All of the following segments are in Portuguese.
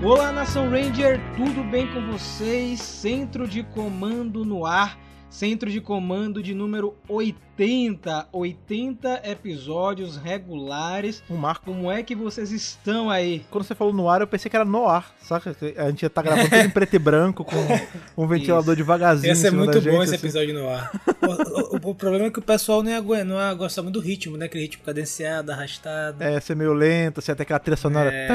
Olá, Nação Ranger, tudo bem com vocês? Centro de comando no ar Centro de comando de número 80. 80 episódios regulares. Um marco. Como é que vocês estão aí? Quando você falou no ar, eu pensei que era no ar, saca? A gente ia estar tá gravando tudo em preto e branco, com um ventilador Isso. devagarzinho. Ia ser muito bom esse assim. episódio no ar. o, o, o, problema é que o pessoal não ia, não ia gostar muito do ritmo, né? Aquele ritmo cadenciado, arrastado. É, ser meio lento, ia ter aquela trilha sonora. É...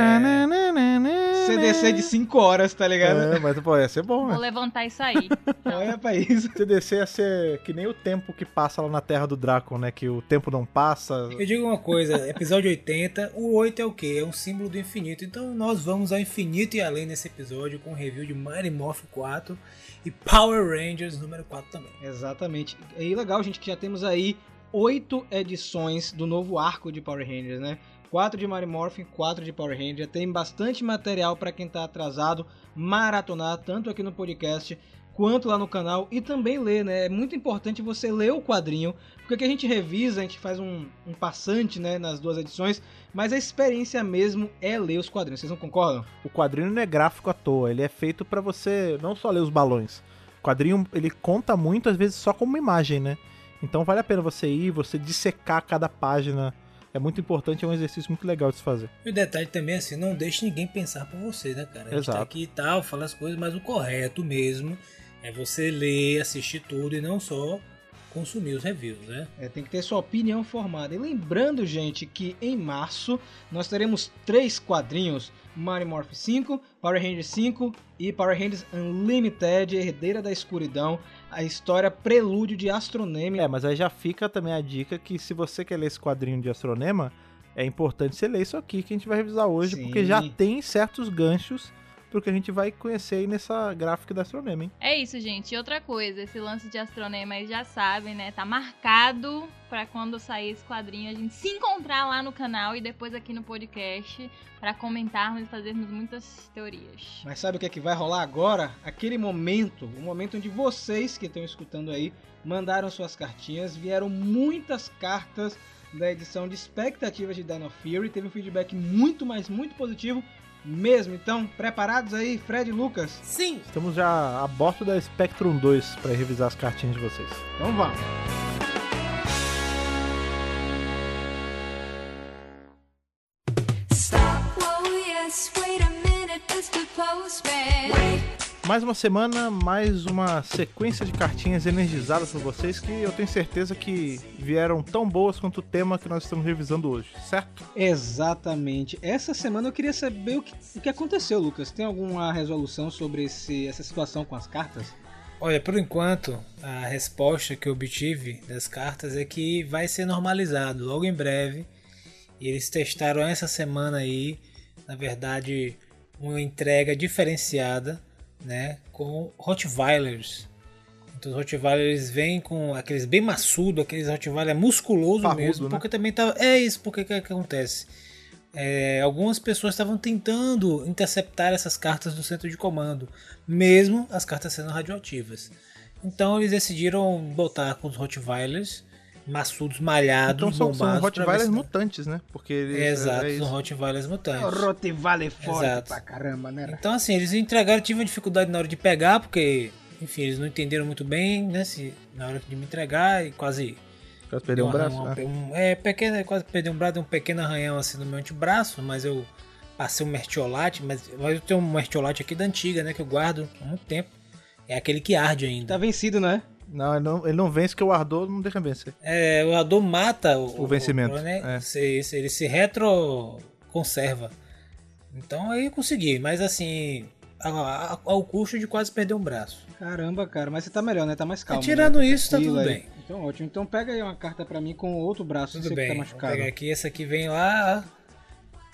CDC de 5 horas, tá ligado? É, mas pô, ia ser bom, né? Vou levantar isso aí. Olha pra isso. CDC ia ser que nem o tempo que passa lá na Terra do Drácula, né? Que o tempo não passa. Eu digo uma coisa, episódio 80, o 8 é o quê? É um símbolo do infinito. Então nós vamos ao infinito e além nesse episódio com um review de Mighty Morph 4 e Power Rangers número 4 também. Exatamente. E legal, gente, que já temos aí oito edições do novo arco de Power Rangers, né? 4 de Mighty Morphin, 4 de Power Ranger. Tem bastante material para quem está atrasado maratonar, tanto aqui no podcast quanto lá no canal e também ler, né? É muito importante você ler o quadrinho, porque aqui a gente revisa, a gente faz um, um passante, né, nas duas edições, mas a experiência mesmo é ler os quadrinhos. Vocês não concordam? O quadrinho não é gráfico à toa, ele é feito para você não só ler os balões. O quadrinho, ele conta muito às vezes só como imagem, né? Então vale a pena você ir, você dissecar cada página é muito importante, é um exercício muito legal de se fazer. E o detalhe também é assim, não deixe ninguém pensar por você, né, cara? A gente tá Exato. tá aqui e tal, fala as coisas, mas o correto mesmo é você ler, assistir tudo e não só consumir os reviews, né? É, tem que ter sua opinião formada. E lembrando, gente, que em março nós teremos três quadrinhos: Mario Morph 5, Power Rangers 5 e Power Rangers Unlimited, Herdeira da Escuridão, a história Prelúdio de Astronema. É, mas aí já fica também a dica que se você quer ler esse quadrinho de Astronema, é importante você ler isso aqui que a gente vai revisar hoje, Sim. porque já tem certos ganchos porque a gente vai conhecer aí nessa gráfica da Astronema, hein? É isso, gente. E outra coisa, esse lance de Astronema aí já sabem, né? Tá marcado para quando sair esse quadrinho a gente se encontrar lá no canal e depois aqui no podcast para comentarmos e fazermos muitas teorias. Mas sabe o que é que vai rolar agora? Aquele momento, o momento onde vocês que estão escutando aí mandaram suas cartinhas, vieram muitas cartas da edição de expectativas de Dino Fury, teve um feedback muito, mas muito positivo mesmo. Então, preparados aí, Fred e Lucas? Sim! Estamos já a bordo da Spectrum 2 para revisar as cartinhas de vocês. Então vamos! Stop, oh yes, wait a minute, Mr. Postman. Wait. Mais uma semana, mais uma sequência de cartinhas energizadas para vocês que eu tenho certeza que vieram tão boas quanto o tema que nós estamos revisando hoje, certo? Exatamente. Essa semana eu queria saber o que, o que aconteceu, Lucas. Tem alguma resolução sobre esse, essa situação com as cartas? Olha, por enquanto, a resposta que eu obtive das cartas é que vai ser normalizado logo em breve. E eles testaram essa semana aí, na verdade, uma entrega diferenciada né, com Rottweilers. Então os Rottweilers vêm com aqueles bem maçudo, aqueles Rottweiler musculoso Parrudo, mesmo, né? porque também tá é isso, porque que, que acontece? É, algumas pessoas estavam tentando interceptar essas cartas do centro de comando, mesmo as cartas sendo radioativas. Então eles decidiram botar com os Rottweilers maçudos, malhados, então, são, bombados. São Rottweilers mutantes, né? Porque eles, Exato, é são Rottweilers mutantes. É Rottweiler forte Exato. pra caramba, né? Então, assim, eles entregaram, tive uma dificuldade na hora de pegar, porque, enfim, eles não entenderam muito bem, né? Se, na hora de me entregar e quase... Quase perdeu um braço, né? um, É, pequeno, quase perdeu um braço, um pequeno arranhão assim no meu antebraço, mas eu passei um mertiolate, mas, mas eu tenho um mertiolate aqui da antiga, né? Que eu guardo há muito tempo. É aquele que arde ainda. Tá vencido, né? Não, ele não, ele não vence porque o Ardor não deixa vencer. É, o Ardor mata o, o vencimento. O, né? é. ele se retro conserva. Então aí eu consegui, mas assim, ao custo de quase perder um braço. Caramba, cara, mas você tá melhor, né? Tá mais calmo. E tirando né? isso, tá tudo aí. bem. Então ótimo. Então pega aí uma carta para mim com outro braço, tudo bem. que tá machucado. Vou pegar aqui, essa aqui vem lá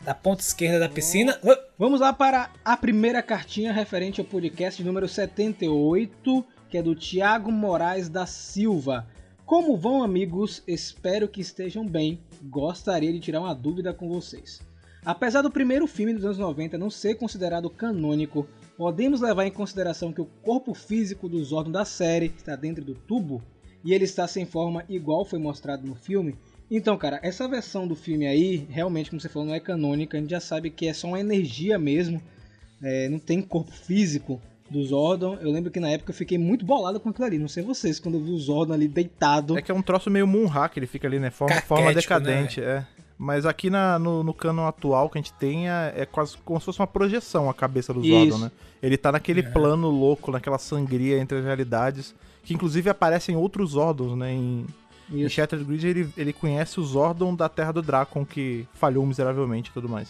da ponta esquerda da piscina. Vamos lá para a primeira cartinha referente ao podcast número 78 que é do Tiago Moraes da Silva. Como vão, amigos? Espero que estejam bem. Gostaria de tirar uma dúvida com vocês. Apesar do primeiro filme dos anos 90 não ser considerado canônico, podemos levar em consideração que o corpo físico do Zordon da série está dentro do tubo e ele está sem forma igual foi mostrado no filme. Então, cara, essa versão do filme aí, realmente, como você falou, não é canônica, a gente já sabe que é só uma energia mesmo é, não tem corpo físico do Zordon. Eu lembro que na época eu fiquei muito bolado com aquilo ali. Não sei vocês, quando eu vi o Zordon ali deitado. É que é um troço meio Moonhack, ele fica ali, né? Forma, forma Caquético, decadente, é. Mas aqui na, no, no canon atual que a gente tem é, é quase como se fosse uma projeção a cabeça do Zordon, Isso. né? Ele tá naquele É. plano louco, naquela sangria entre as realidades, que inclusive aparecem outros Zordons, né? Em, em. Shattered Grid ele, ele conhece o Zordon da Terra do Dracon, que falhou miseravelmente e tudo mais.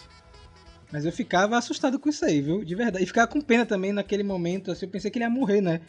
Mas eu ficava assustado com isso aí, viu? De verdade. E ficava com pena também naquele momento. Assim, eu pensei que ele ia morrer, né?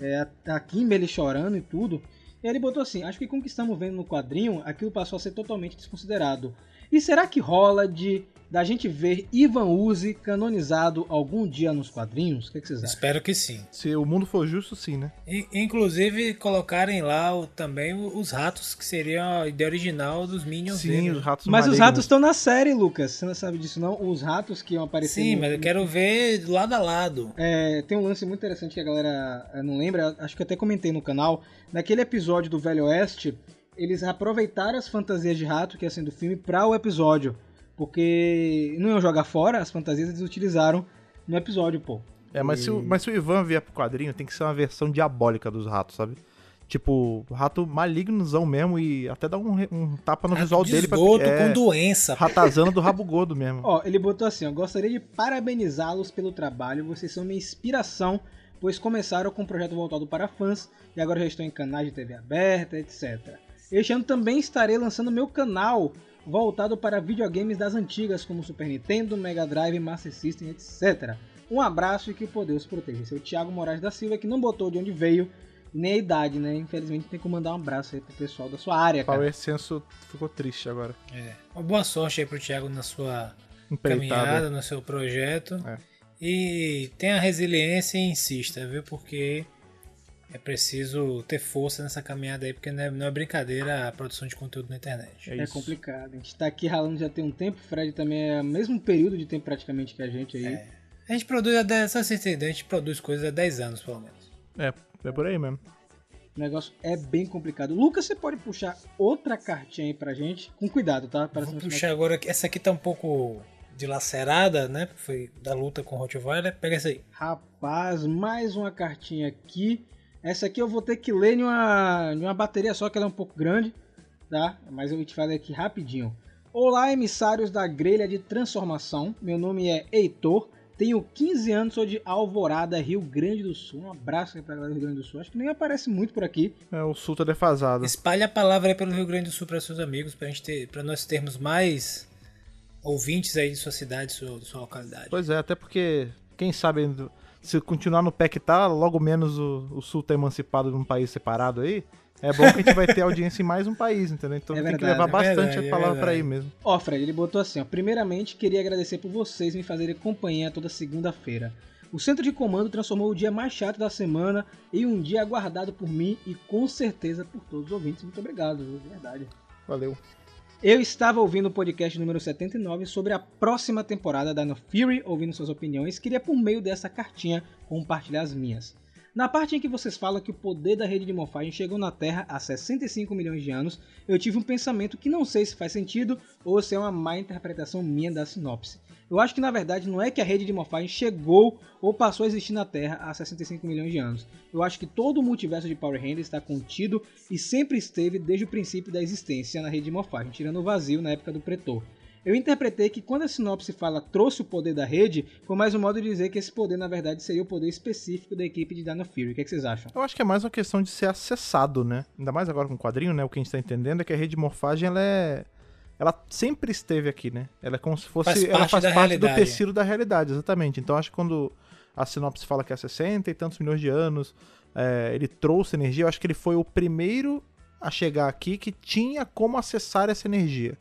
É, a- Kimberly chorando e tudo. E ele botou assim: Acho que com o que estamos vendo no quadrinho, aquilo passou a ser totalmente desconsiderado. E será que rola de da gente ver Ivan Uzi canonizado algum dia nos quadrinhos? O que, que vocês acham? Espero que sim. Se o mundo for justo, sim, né? I- Inclusive colocarem lá o- também os ratos que seriam a ideia original dos Minions Sim, dele, os ratos Mas os malignos. ratos estão na série, Lucas. Você não sabe disso, não? Os ratos que iam aparecer. Sim, no- mas eu quero ver lado a lado. É, tem um lance muito interessante que a galera eh, não lembra, acho que até comentei no canal. Naquele episódio do Velho Oeste, eles aproveitaram as fantasias de rato que ia sendo do filme para o episódio. Porque não iam jogar fora, as fantasias eles utilizaram no episódio, pô. É, mas se, o, mas se o Ivan vier pro quadrinho, tem que ser uma versão diabólica dos ratos, sabe? Tipo, rato malignozão mesmo e até dar um, um tapa no Rato visual de dele pra é, com doença. ratazana do rabo gordo mesmo. Ó, ele botou assim, ó, gostaria de parabenizá-los pelo trabalho, vocês são minha inspiração, pois começaram com um projeto voltado para fãs e agora já estão em canais de TV aberta, etc. Este ano também estarei lançando meu canal voltado para videogames das antigas, como Super Nintendo, Mega Drive, Master System, etc. Um abraço e que o poder os proteja. Esse é o Thiago Moraes da Silva, que não botou de onde veio, nem a idade, né? Infelizmente tem que mandar um abraço aí pro pessoal da sua área, cara. Power Senso ficou triste agora. É. Uma boa sorte aí pro Thiago na sua Empreitada. caminhada, no seu projeto. É. E tenha resiliência e insista, viu? Porque é preciso ter força nessa caminhada aí, porque não é, não é brincadeira a produção de conteúdo na internet. É É complicado. A gente tá aqui ralando já tem um tempo. O Fred também é o mesmo período de tempo praticamente que a gente aí. É. A gente produz há 10, só vocês entenderem, a gente produz coisas há 10 anos, pelo menos. É, é por aí mesmo. O negócio é bem complicado. Lucas, você pode puxar outra cartinha aí pra gente? Com cuidado, tá? Parece Vou puxar agora, aqui. essa aqui tá um pouco dilacerada, né? Foi da luta com o Rottweiler. Pega essa aí. Rapaz, mais uma cartinha aqui. Essa aqui eu vou ter que ler em uma, em uma bateria só, que ela é um pouco grande, tá? Mas eu te falei aqui rapidinho. Olá, emissários da grelha de transformação. Meu nome é Heitor. Tenho 15 anos, sou de Alvorada, Rio Grande do Sul. Um abraço aí pra galera do Rio Grande do Sul. Acho que nem aparece muito por aqui. É, o sul tá defasado. Espalhe a palavra aí pelo Rio Grande do Sul para seus amigos, pra, gente ter, pra nós termos mais ouvintes aí de sua cidade, sua, de sua localidade. Pois é, até porque, quem sabe, se continuar no pé que tá, logo menos o, o sul tá emancipado de um país separado aí. É bom que a gente vai ter audiência em mais um país, entendeu? Então É tem que verdade, levar é bastante verdade, a é palavra pra aí verdade. mesmo. Ó, Fred, ele botou assim, ó. Primeiramente, queria agradecer por vocês me fazerem companhia toda segunda-feira. O centro de comando transformou o dia mais chato da semana em um dia aguardado por mim e com certeza por todos os ouvintes. Muito obrigado, viu? verdade. Valeu. Eu estava ouvindo o podcast número 79 sobre a próxima temporada da No Fury, ouvindo suas opiniões, queria por meio dessa cartinha compartilhar as minhas. Na parte em que vocês falam que o poder da rede de morfagem chegou na Terra há 65 milhões de anos, eu tive um pensamento que não sei se faz sentido ou se é uma má interpretação minha da sinopse. Eu acho que na verdade não é que a rede de morfagem chegou ou passou a existir na Terra há 65 milhões de anos. Eu acho que todo o multiverso de Power Rangers está contido e sempre esteve desde o princípio da existência na rede de morfagem, tirando o vazio na época do Pretor. Eu interpretei que quando a sinopse fala trouxe o poder da rede, foi mais um modo de dizer que esse poder na verdade seria o poder específico da equipe de Dino Fury. O que, é que vocês acham? Eu acho que é mais uma questão de ser acessado, né? Ainda mais agora com o quadrinho, né? O que a gente tá entendendo é que a rede de morfagem, ela é... Ela sempre esteve aqui, né? Ela é como se fosse... Faz ela parte faz parte do realidade. tecido da realidade, exatamente. Então acho que quando a sinopse fala que é 60 e tantos milhões de anos, é, ele trouxe energia, eu acho que ele foi o primeiro a chegar aqui que tinha como acessar essa energia.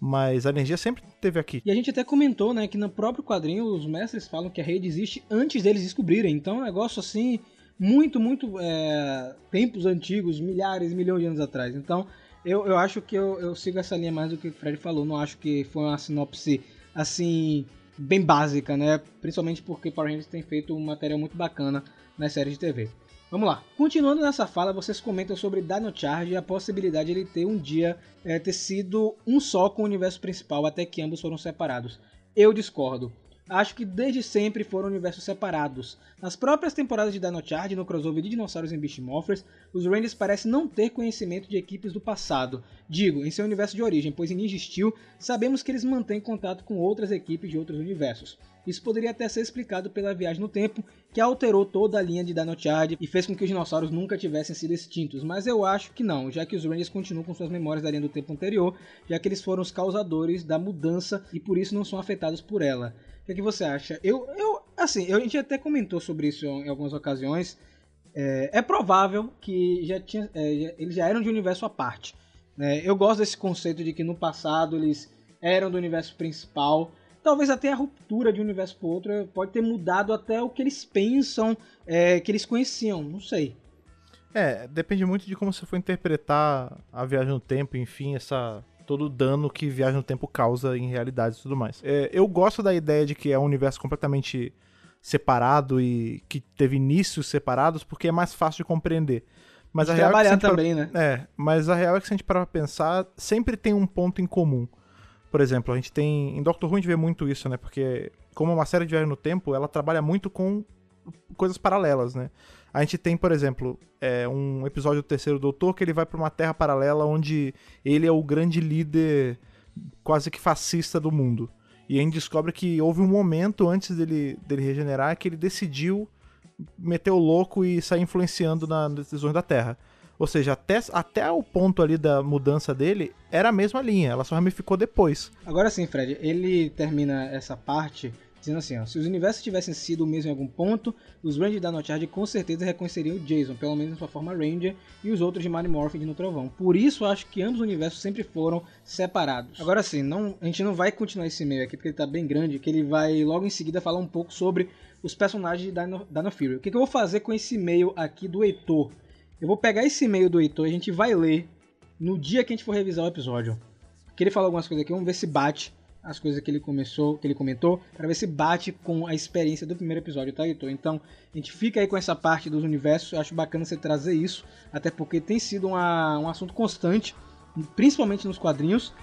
Mas a energia sempre esteve aqui. E a gente até comentou, né, que no próprio quadrinho os mestres falam que a rede existe antes deles descobrirem. Então é um negócio assim, muito, muito é, tempos antigos, milhares, milhões de anos atrás. Então eu, eu acho que eu, eu sigo essa linha mais do que o Fred falou. Não acho que foi uma sinopse assim, bem básica, né? Principalmente porque Power Rangers tem feito um material muito bacana nas séries de TV. Vamos lá. Continuando nessa fala, vocês comentam sobre Dino Charge e a possibilidade de ele ter um dia é, ter sido um só com o universo principal até que ambos foram separados. Eu discordo. Acho que desde sempre foram universos separados. Nas próprias temporadas de Dino Charge, no crossover de dinossauros em Beast Morphers, os Rangers parecem não ter conhecimento de equipes do passado. Digo, em seu universo de origem, pois em Ninja Steel sabemos que eles mantêm contato com outras equipes de outros universos. Isso poderia até ser explicado pela viagem no tempo, que alterou toda a linha de Dino Charge e fez com que os dinossauros nunca tivessem sido extintos, mas eu acho que não, já que os Rangers continuam com suas memórias da linha do tempo anterior, já que eles foram os causadores da mudança e por isso não são afetados por ela. O que, você acha? Eu, eu, assim, a gente até comentou sobre isso em algumas ocasiões. É, é provável que já tinha, é, eles já eram de universo à parte. Né? Eu gosto desse conceito de que no passado eles eram do universo principal talvez até a ruptura de um universo para outro pode ter mudado até o que eles pensam é, que eles conheciam, não sei. É, depende muito de como você for interpretar a viagem no tempo, enfim, essa todo o dano que viagem no tempo causa em realidade e tudo mais. É, eu gosto da ideia de que é um universo completamente separado e que teve inícios separados porque é mais fácil de compreender. Mas a, a real é que também, para... né? É, mas a real é que se a gente parar pra pensar, sempre tem um ponto em comum. Por exemplo, a gente tem. Em Doctor Who a gente vê muito isso, né? Porque, como é uma série de viagem no tempo, ela trabalha muito com coisas paralelas, né? A gente tem, por exemplo, é, um episódio do terceiro Doutor que ele vai para uma terra paralela onde ele é o grande líder quase que fascista do mundo. E a gente descobre que houve um momento antes dele, dele regenerar que ele decidiu meter o louco e sair influenciando nas decisões da Terra. Ou seja, até, até o ponto ali da mudança dele, era a mesma linha, ela só ramificou depois. Agora sim, Fred, ele termina essa parte dizendo assim, ó, se os universos tivessem sido o mesmo em algum ponto, os Rangers da Notchard com certeza reconheceriam o Jason, pelo menos na sua forma Ranger, e os outros de Mighty Morphin no Trovão. Por isso, acho que ambos os universos sempre foram separados. Agora sim, a gente não vai continuar esse e-mail aqui, porque ele tá bem grande, que ele vai logo em seguida falar um pouco sobre os personagens de Dino, Dino Fury. O que, que eu vou fazer com esse e-mail aqui do Heitor? Eu vou pegar esse e-mail do Heitor e a gente vai ler no dia que a gente for revisar o episódio. Que ele falou algumas coisas aqui, vamos ver se bate as coisas que ele começou, que ele comentou, para ver se bate com a experiência do primeiro episódio, tá, Heitor? Então, a gente fica aí com essa parte dos universos, eu acho bacana você trazer isso, até porque tem sido uma, um assunto constante, principalmente nos quadrinhos,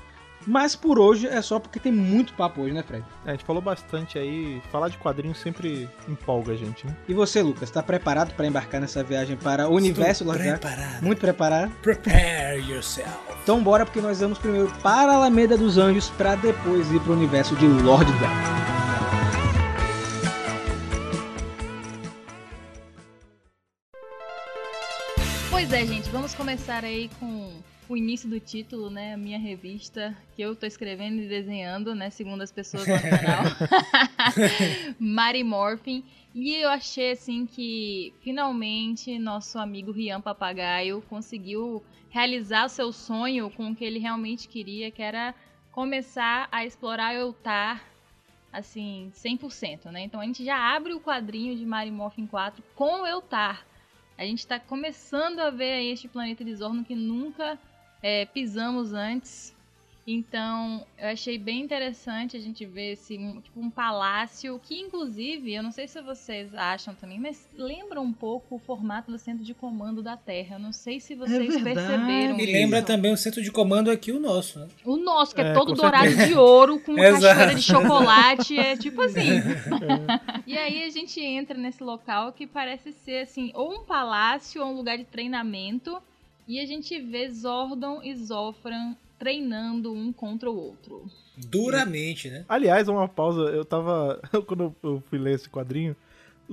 mas por hoje é só porque tem muito papo hoje, né, Fred? É, a gente falou bastante aí. Falar de quadrinhos sempre empolga a gente, né? E você, Lucas, tá preparado para embarcar nessa viagem para o universo Estou preparado. Muito preparado? Prepare yourself. Então bora, porque nós vamos primeiro para a Alameda dos Anjos para depois ir para o universo de Lord Death. Pois é, gente, vamos começar aí com o início do título, né? A minha revista que eu tô escrevendo e desenhando, né? Segundo as pessoas no canal. Mary Morphin. E eu achei assim que finalmente nosso amigo Rian Papagaio conseguiu realizar o seu sonho com o que ele realmente queria, que era começar a explorar Eutar assim, 100%, né? Então a gente já abre o quadrinho de Mary Morphin 4 com Eutar. A gente está começando a ver aí este planeta de Zorno que nunca é, pisamos antes. Então, eu achei bem interessante a gente ver esse tipo um palácio que inclusive, eu não sei se vocês acham também, mas lembra um pouco o formato do centro de comando da Terra. Eu não sei se vocês é perceberam. E lembra também o centro de comando aqui o nosso, né? O nosso, que é, é todo dourado de ouro com cachoeira de chocolate, é tipo assim. É. e aí a gente entra nesse local que parece ser assim, ou um palácio ou um lugar de treinamento e a gente vê Zordon e Zofran treinando um contra o outro. Duramente, né? Aliás, uma pausa, eu tava. Quando eu fui ler esse quadrinho,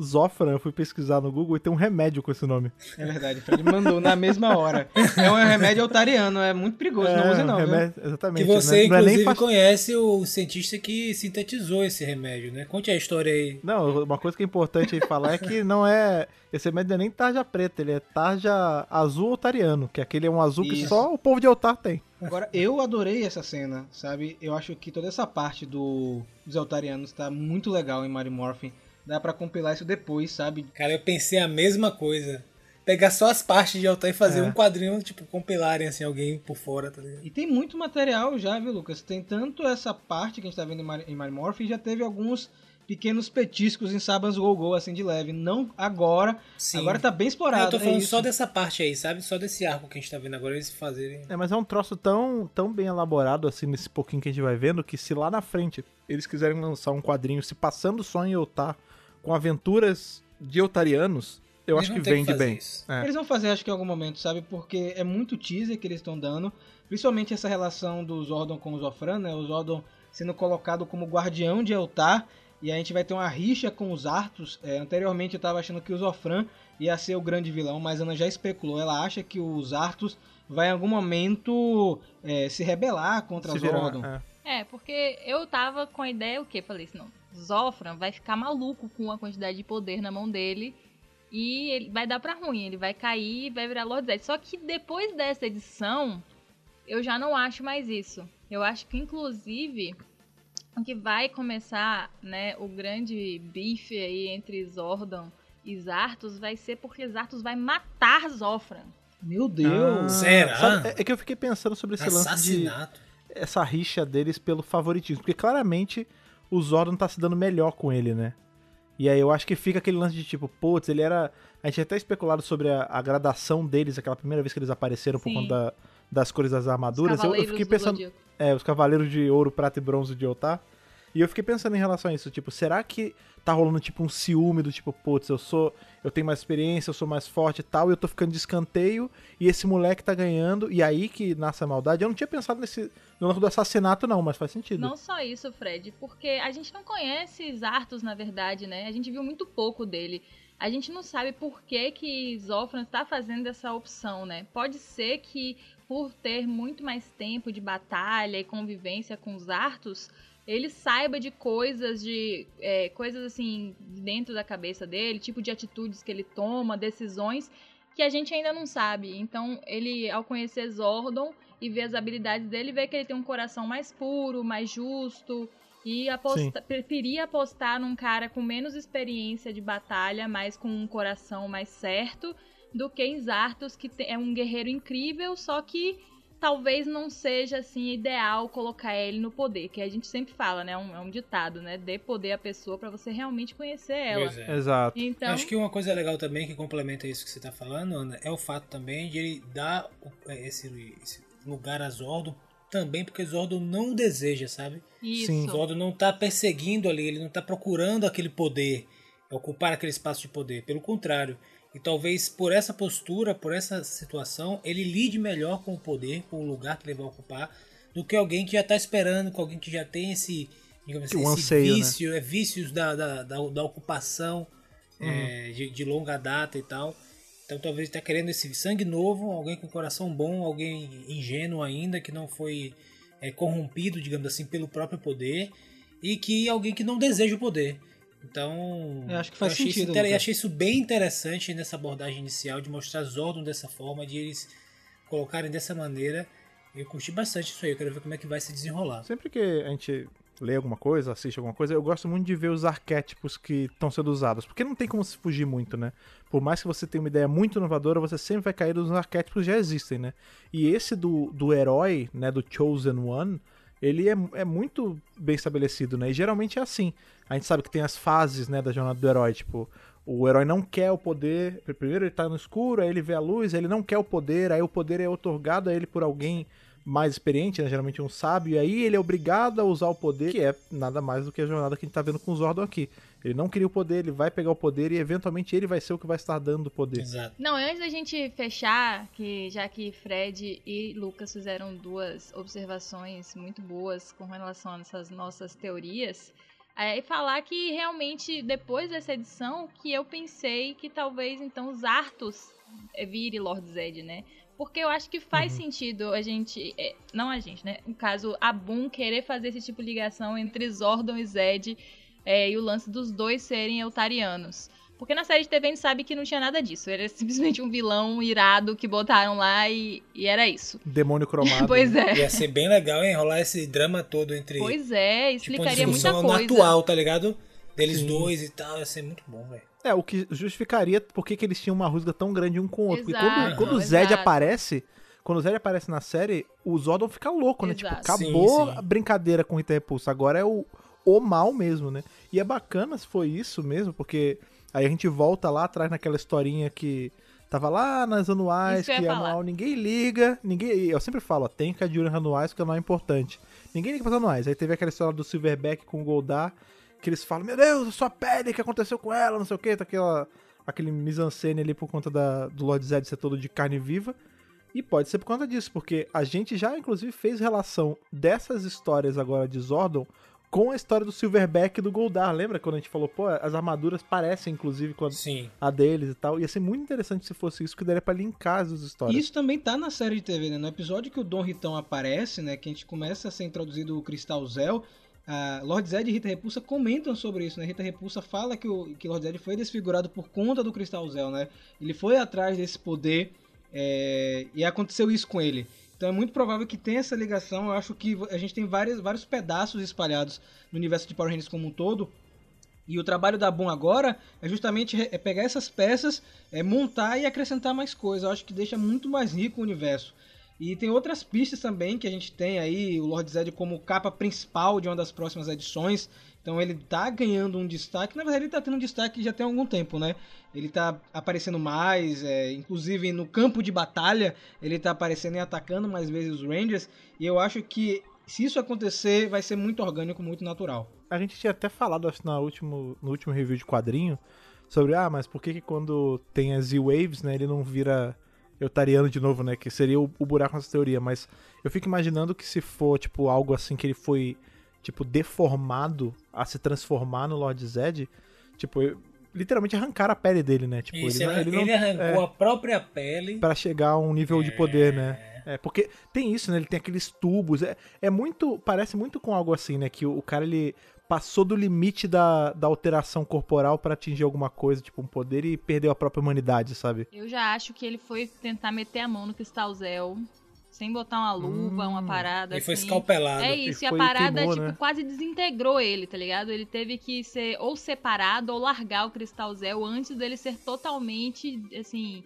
Zofran, eu fui pesquisar no Google e tem um remédio com esse nome. É verdade, ele mandou na mesma hora. É um remédio altariano, é muito perigoso, é, não use não. Remédio, exatamente. Que você, não, inclusive, não é conhece o cientista que sintetizou esse remédio, né? Conte a história aí. Não, uma coisa que é importante aí falar é que não é. Esse remédio não é nem tarja preta, ele é tarja azul altariano, que aquele é um azul Isso. que só o povo de altar tem. Agora, eu adorei essa cena, sabe? Eu acho que toda essa parte do, dos altarianos tá muito legal em Mario Morphin dá para compilar isso depois, sabe? Cara, eu pensei a mesma coisa. Pegar só as partes de Altair e fazer é. um quadrinho, tipo, compilarem assim, alguém por fora, tá ligado? E tem muito material já, viu, Lucas? Tem tanto essa parte que a gente tá vendo em Mario Morph e já teve alguns pequenos petiscos em Sabans Go Go, assim, de leve. Não agora. Sim. Agora tá bem explorado. eu tô é falando isso. só dessa parte aí, sabe? Só desse arco que a gente tá vendo agora, eles fazerem. É, mas é um troço tão, tão bem elaborado, assim, nesse pouquinho que a gente vai vendo, que se lá na frente eles quiserem lançar um quadrinho se passando só em Yotar, com aventuras de Otarianos, eu Eles acho que que vende fazer bem. É. Eles vão fazer, acho que em algum momento, sabe? Porque é muito teaser que eles estão dando. Principalmente essa relação do Zordon com o Zofran, né? O Zordon sendo colocado como guardião de Eltar. E a gente vai ter uma rixa com os Arthos. É, anteriormente eu tava achando que o Zofran ia ser o grande vilão, mas a Ana já especulou. Ela acha que os Arthos vai em algum momento é, se rebelar contra Se o virar, Zordon. é. É, porque eu tava com a ideia o quê? Falei assim, não, Zofran vai ficar maluco com a quantidade de poder na mão dele e ele vai dar pra ruim, ele vai cair e vai virar Lord Zed. Só que depois dessa edição, eu já não acho mais isso. Eu acho que, inclusive, o que vai começar, né, o grande bife aí entre Zordon e Zartos vai ser porque Zartos vai matar Zofran. Meu Deus! Ah, Será? sabe, é- é que eu fiquei pensando sobre esse lance de Assassinato. essa rixa deles pelo favoritismo. Porque claramente o Zordon tá se dando melhor com ele, né? E aí eu acho que fica aquele lance de tipo, putz, ele era. A gente tinha até especulado sobre a, a gradação deles, aquela primeira vez que eles apareceram por Sim. conta da- das cores das armaduras. Eu, eu fiquei do pensando. É, os cavaleiros de ouro, prata e bronze de Otá. E eu fiquei pensando em relação a isso, tipo, será que tá rolando tipo um ciúme do tipo, putz, eu sou, eu tenho mais experiência, eu sou mais forte e tal, e eu tô ficando de escanteio, e esse moleque tá ganhando, e aí que nasce a maldade. Eu não tinha pensado nesse no lance do assassinato não, mas faz sentido. Não só isso, Fred, porque a gente não conhece Zartos, na verdade, né? A gente viu muito pouco dele. A gente não sabe por que que Zofran está fazendo essa opção, né? Pode ser que por ter muito mais tempo de batalha e convivência com os Artos, ele saiba de coisas de é, coisas assim dentro da cabeça dele, tipo de atitudes que ele toma, decisões que a gente ainda não sabe. Então, ele ao conhecer Zordon e ver as habilidades dele, vê que ele tem um coração mais puro, mais justo e aposta, preferia apostar num cara com menos experiência de batalha, mas com um coração mais certo, do que em Zartos, que é um guerreiro incrível, só que talvez não seja assim ideal colocar ele no poder, que a gente sempre fala, né? É um, é um ditado, né? Dê poder à pessoa pra você realmente conhecer ela. Pois é. Exato. Então, Acho que uma coisa legal também que complementa isso que você tá falando, Ana, é o fato também de ele dar o- é, esse, esse lugar a Zordon também porque Zordon não deseja, sabe? isso. Sim. Zordon não tá perseguindo ali, ele não tá procurando aquele poder, ocupar aquele espaço de poder. Pelo contrário. E talvez por essa postura, por essa situação, ele lide melhor com o poder, com o lugar que ele vai ocupar, do que alguém que já tá esperando, com alguém que já tem esse, digamos assim, O esse anseio, né? vício, é vícios da, da, da, da ocupação é, de, de longa data e tal. Então talvez está querendo esse sangue novo, alguém com coração bom, alguém ingênuo ainda, que não foi é, corrompido, digamos assim, pelo próprio poder, e que alguém que não deseja o poder. Então, Eu acho que faz achei sentido, Isso, inter- Lucas. achei isso bem interessante nessa abordagem inicial, de mostrar Zordon dessa forma, de eles colocarem dessa maneira. Eu curti bastante isso aí, eu quero ver como é que vai se desenrolar. Sempre que a gente lê alguma coisa, assiste alguma coisa, eu gosto muito de ver os arquétipos que estão sendo usados, porque não tem como se fugir muito, né? Por mais que você tenha uma ideia muito inovadora, você sempre vai cair nos arquétipos que já existem, né? E esse do, do herói, né, do Chosen One, ele é, é muito bem estabelecido, né? E geralmente é assim. A gente sabe que tem as fases, né, da jornada do herói, tipo, o herói não quer o poder, primeiro ele tá no escuro, aí ele vê a luz, aí ele não quer o poder, aí o poder é otorgado a ele por alguém mais experiente, né, geralmente um sábio, e aí ele é obrigado a usar o poder, que é nada mais do que a jornada que a gente tá vendo com o Zordon aqui. Ele não queria o poder, ele vai pegar o poder e eventualmente ele vai ser o que vai estar dando o poder. Exato. Não, antes da gente fechar, que já que Fred e Lucas fizeram duas observações muito boas com relação a essas nossas teorias, é, e falar que realmente depois dessa edição que eu pensei que talvez então os Arthos eh, vire Lord Zed, né? Porque eu acho que faz sentido a gente, é, não a gente, né? No caso, a Boom querer fazer esse tipo de ligação entre Zordon e Zed é, e o lance dos dois serem eutarianos. Porque na série de TV a gente sabe que não tinha nada disso. Era simplesmente um vilão irado que botaram lá e, e era isso. Demônio cromado. pois né? é. Ia ser bem legal hein, rolar esse drama todo entre. Pois é, tipo, explicaria muita discussão no coisa. atual, tá ligado? Deles Sim. dois e tal, ia ser muito bom, velho. É, o que justificaria por que eles tinham uma rusga tão grande um com o outro. Porque quando, Exato, quando o Zed exato. aparece, quando o Zed aparece na série, o Zordon fica louco, né? Tipo, Exato. acabou Sim, sim. a brincadeira com o Rita Repulsa. Agora é o, o mal mesmo, né? E é bacana se foi isso mesmo, porque aí a gente volta lá atrás naquela historinha que tava lá nas anuais, Isso que que ia anual ninguém liga, ninguém. Eu sempre falo, ó, tem que de anuais porque não é importante. Ninguém liga pras anuais. Aí teve aquela história do Silverback com o Goldar, que eles falam, meu Deus, a sua pele, o que aconteceu com ela, não sei o que, tá aquela, aquele mise-en-scène ali por conta da, do Lord Zed ser todo de carne viva. E pode ser por conta disso, porque a gente já, inclusive, fez relação dessas histórias agora de Zordon com a história do Silverback e do Goldar. Lembra quando a gente falou, pô, as armaduras parecem, inclusive, com a, a deles e tal. Ia ser muito interessante se fosse isso, que daria pra linkar as histórias. Isso também tá na série de TV, né? No episódio que o Dom Ritão aparece, né? Que a gente começa a ser introduzido o Cristal Zel. A Lord Zed e Rita Repulsa comentam sobre isso, né? Rita Repulsa fala que, o, que Lord Zed foi desfigurado por conta do Cristal Zel, né? Ele foi atrás desse poder é, e aconteceu isso com ele. Então é muito provável que tenha essa ligação. Eu acho que a gente tem vários, vários pedaços espalhados no universo de Power Rangers como um todo. E o trabalho da Boom agora é justamente é pegar essas peças, é montar e acrescentar mais coisas. Eu acho que deixa muito mais rico o universo. E tem outras pistas também que a gente tem aí, o Lord Zed como capa principal de uma das próximas edições. Então ele tá ganhando um destaque. Na verdade, ele tá tendo um destaque já tem algum tempo, né? Ele tá aparecendo mais, é, inclusive no campo de batalha, ele tá aparecendo e atacando mais vezes os Rangers. E eu acho que se isso acontecer, vai ser muito orgânico, muito natural. A gente tinha até falado acho, na último, no último review de quadrinho sobre, ah, mas por que, que quando tem as Z-Waves, né, ele não vira Eutariano de novo, né? Que seria o, o buraco nessa teoria. Mas eu fico imaginando que se for, tipo, algo assim que ele foi, tipo, deformado a se transformar no Lord Zed, tipo, eu- literalmente arrancar a pele dele, né? Tipo, Isso, ele, ele, não- ele arrancou é. a própria pele. Pra chegar a um nível de poder, né? É, porque tem isso, né? Ele tem aqueles tubos. É, é muito. Parece muito com algo assim, né? Que o, o cara ele passou do limite da, da alteração corporal pra atingir alguma coisa, tipo um poder, e perdeu a própria humanidade, sabe? Eu já acho que ele foi tentar meter a mão no Cristal Zel, sem botar uma luva, uma parada Ele foi assim. escalpelado. É isso, e a foi- parada, queimou, tipo, né? quase desintegrou ele, tá ligado? Ele teve que ser ou separado ou largar o Cristal Zel antes dele ser totalmente, assim,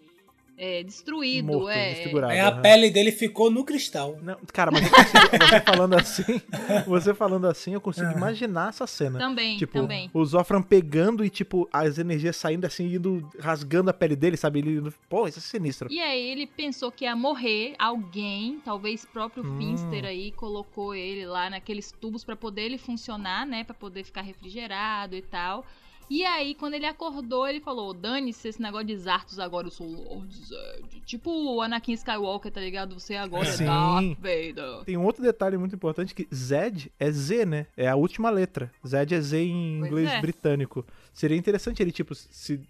é, destruído. Morto, é. desfigurado. Aí a aham. pele dele ficou no cristal. Não, cara, mas eu consigo- você falando assim, você falando assim, eu consigo imaginar essa cena. Também, Tipo, também. o Zofran pegando e, tipo, as energias saindo assim, indo rasgando a pele dele, sabe? Ele. Pô, isso é sinistro. E aí ele pensou que ia morrer alguém, talvez próprio Hum. Finster aí, colocou ele lá naqueles tubos pra poder ele funcionar, né? Pra poder ficar refrigerado e tal. E aí, quando ele acordou, ele falou: Dane-se esse negócio de Zartos agora, eu sou Lord Zed. Tipo o Anakin Skywalker, tá ligado? Você agora Sim. é Darth Vader. Tem um outro detalhe muito importante que Zed é Z, né? É a última letra. Zed é Z em Pois inglês é. britânico. Seria interessante ele, tipo, se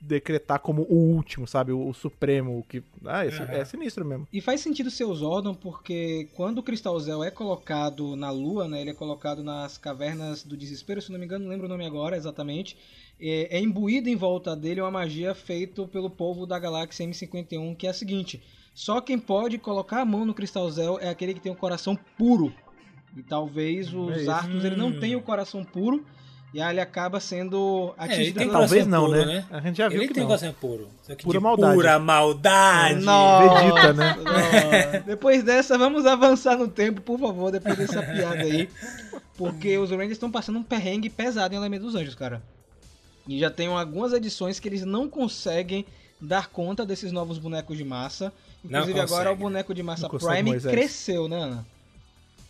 decretar como o último, sabe? O, o supremo, o que... Ah, Aham. é sinistro mesmo. E faz sentido ser o Zordon porque quando o Cristal Zel é colocado na Lua, né, ele é colocado nas cavernas do desespero, se não me engano, não lembro o nome agora exatamente, é, é imbuído em volta dele uma magia feita pelo povo da galáxia M51, que é a seguinte, só quem pode colocar a mão no Cristal Zel é aquele que tem o coração puro. E talvez os isso. Arthurs ele não Hum. tenha o coração puro, e aí ele acaba sendo ele atingido tem pela- Talvez não, puro, né? né? A gente já viu Ele que tem não. coração puro. Só que Pura de maldade. Pura maldade. Nossa. Vegeta, né? Nossa. Depois dessa, vamos avançar no tempo, por favor, depois dessa piada aí. Porque os Rangers estão passando um perrengue pesado em Elemento dos Anjos, cara. E já tem algumas edições que eles não conseguem dar conta desses novos bonecos de massa. Inclusive agora o boneco de massa Não Prime cresceu, né, Ana?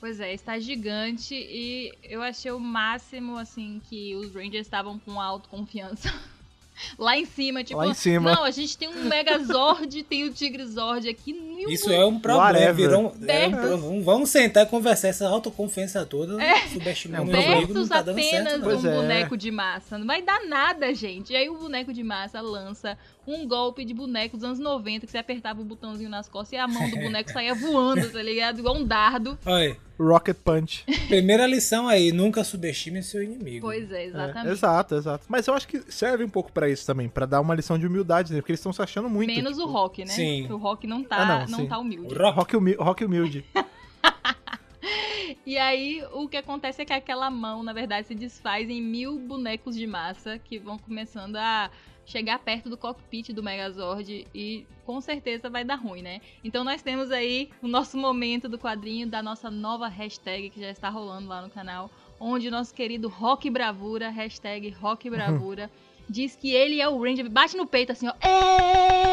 Pois é, está gigante e eu achei o máximo, assim, que os Rangers estavam com autoconfiança. Lá em cima, tipo, Lá em cima. não, a gente tem um Megazord, tem o Tigre-Zord aqui, mil Isso é um problema. Virou, um- é um pro- vamos- vamos sentar e conversar essa autoconfiança toda, subestimando É um amigo, não tá dando certo. apenas não. Pois um é. boneco de massa. Não vai dar nada, gente. E aí o boneco de massa lança um golpe de boneco dos anos 90, que você apertava o botãozinho nas costas e a mão do boneco saía voando, tá ligado? Igual um dardo. Olha, Rocket Punch. primeira lição aí, nunca subestime seu inimigo. Pois é, É, exatamente. exato, exato. Mas eu acho que serve um pouco pra isso também, pra dar uma lição de humildade, né? Porque eles estão se achando muito. Menos tipo, o Rock, né? Sim. O Rock não tá, Ah, não, não, tá humilde. Rock, humi rock humilde. E aí, o que acontece é que aquela mão, na verdade, se desfaz em mil bonecos de massa que vão começando a chegar perto do cockpit do Megazord e com certeza vai dar ruim, né? Então nós temos aí o nosso momento do quadrinho da nossa nova hashtag que já está rolando lá no canal, onde o nosso querido Rock Bravura, hashtag Rock Bravura, diz que ele é o Ranger, bate no peito assim, ó,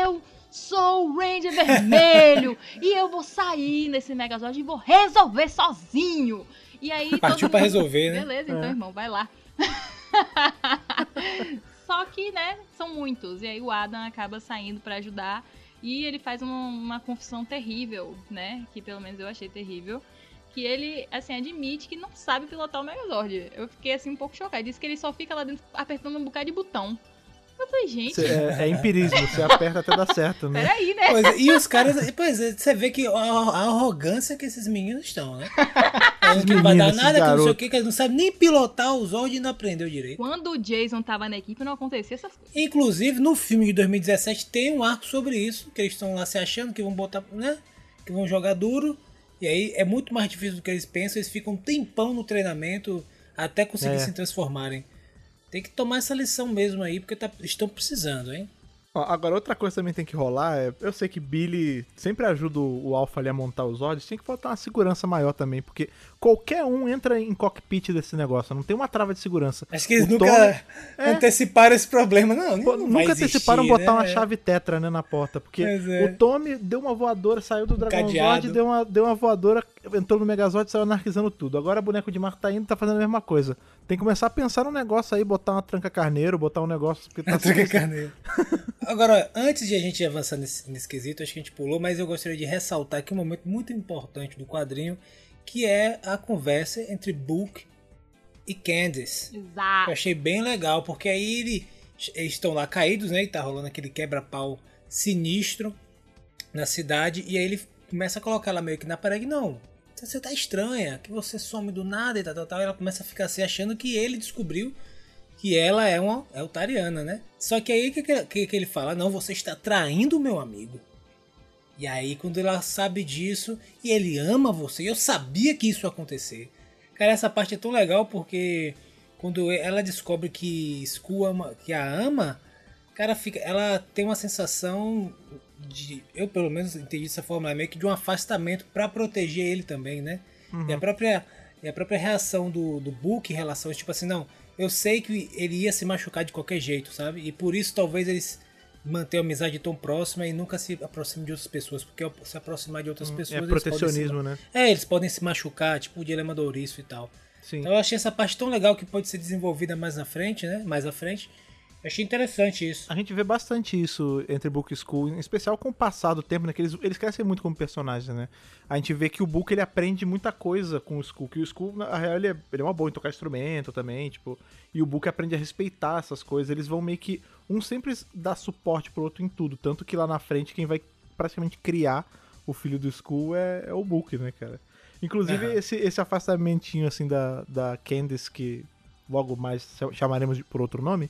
eu sou o Ranger Vermelho e eu vou sair nesse Megazord e vou resolver sozinho. E aí Partiu todo pra mundo- resolver, né? Beleza, então, É. irmão, vai lá. Só que, né, são muitos. E aí o Adam acaba saindo pra ajudar. E ele faz uma, uma confissão terrível, né? Que pelo menos eu achei terrível. Que ele, assim, admite que não sabe pilotar o Megazord. Eu fiquei, assim, um pouco chocada. Disse que ele só fica lá dentro apertando um bocado de botão. Eu falei, gente, é, é empirismo, você aperta até dar certo, né? peraí, né? Pois é, e os caras, pois é, você vê que a, a arrogância que esses meninos estão, né? Falando que não vai dar nada, que não sei o que, que eles não sabem nem pilotar o Zord e não aprendeu direito. Quando o Jason tava na equipe, não acontecia essas coisas. Inclusive, no filme de 2017 tem um arco sobre isso, que eles estão lá se achando que vão botar, né? Que vão jogar duro. E aí é muito mais difícil do que eles pensam, eles ficam um tempão no treinamento até conseguir É. se transformarem. Tem que tomar essa lição mesmo aí, porque tá- estão precisando, hein? Ó, Agora, outra coisa também tem que rolar é. Eu sei que Billy sempre ajuda o Alpha ali a montar os Zords, tem que faltar uma segurança maior também, porque qualquer um entra em cockpit desse negócio, não tem uma trava de segurança. Acho que eles O nunca Tommy- anteciparam esse problema, não. Pô, não nunca existir, anteciparam botar né? uma chave tetra né, na porta, porque é. o Tommy deu uma voadora, saiu do. Zord, deu uma, deu uma voadora, entrou no Megazord e saiu anarquizando tudo. Agora o boneco de Marco tá indo e tá fazendo a mesma coisa. Tem que começar a pensar num negócio aí, botar uma tranca carneiro, botar um negócio. Porque tá Tranca carneiro. Agora, antes de a gente avançar nesse, nesse quesito, acho que a gente pulou, mas eu gostaria de ressaltar aqui um momento muito importante do quadrinho, que é a conversa entre Book e Candice. Eu Exato. achei bem legal, porque aí ele- eles estão lá caídos, né? E tá rolando aquele quebra-pau sinistro na cidade. E aí ele começa a colocar ela meio que na parede. Não, você tá estranha, que você some do nada e tal, tal, tal. E ela começa a ficar assim, achando que ele descobriu que ela é uma Eltariana, né? Só que aí o que, que, que ele fala? Não, você está traindo o meu amigo. E aí, quando ela sabe disso e ele ama você, eu sabia que isso ia acontecer. Cara, essa parte é tão legal porque quando ela descobre que Skull ama, que a ama, cara, fica, ela tem uma sensação de, eu pelo menos entendi dessa forma, meio que de um afastamento pra proteger ele também, né? E a própria e a própria reação do, do Book em relação a isso, tipo assim, não, eu sei que ele ia se machucar de qualquer jeito, sabe? E por isso talvez eles mantenham a amizade tão próxima e nunca se aproximem de outras pessoas, porque ao se aproximar de outras pessoas É podem se protecionismo, né? é, eles podem se machucar, tipo o dilema do ouriço e tal. Sim. Então eu achei essa parte tão legal que pode ser desenvolvida mais na frente, né? Mais à frente. Eu achei interessante isso. A gente vê bastante isso entre Book e Skull, em especial com o passar do tempo, né? Que eles, eles crescem muito como personagens, né? A gente vê que o Book ele aprende muita coisa com o Skull, que o Skull, na real, ele é, ele é uma boa em tocar instrumento também, tipo, e o Book aprende a respeitar essas coisas. Eles vão meio que. Um sempre dá suporte pro outro em tudo. Tanto que lá na frente, quem vai praticamente criar o filho do Skull é, é o Book, né, cara? Inclusive, Aham. esse, esse afastamentinho, assim, da, da Candice, que logo mais chamaremos de- por outro nome,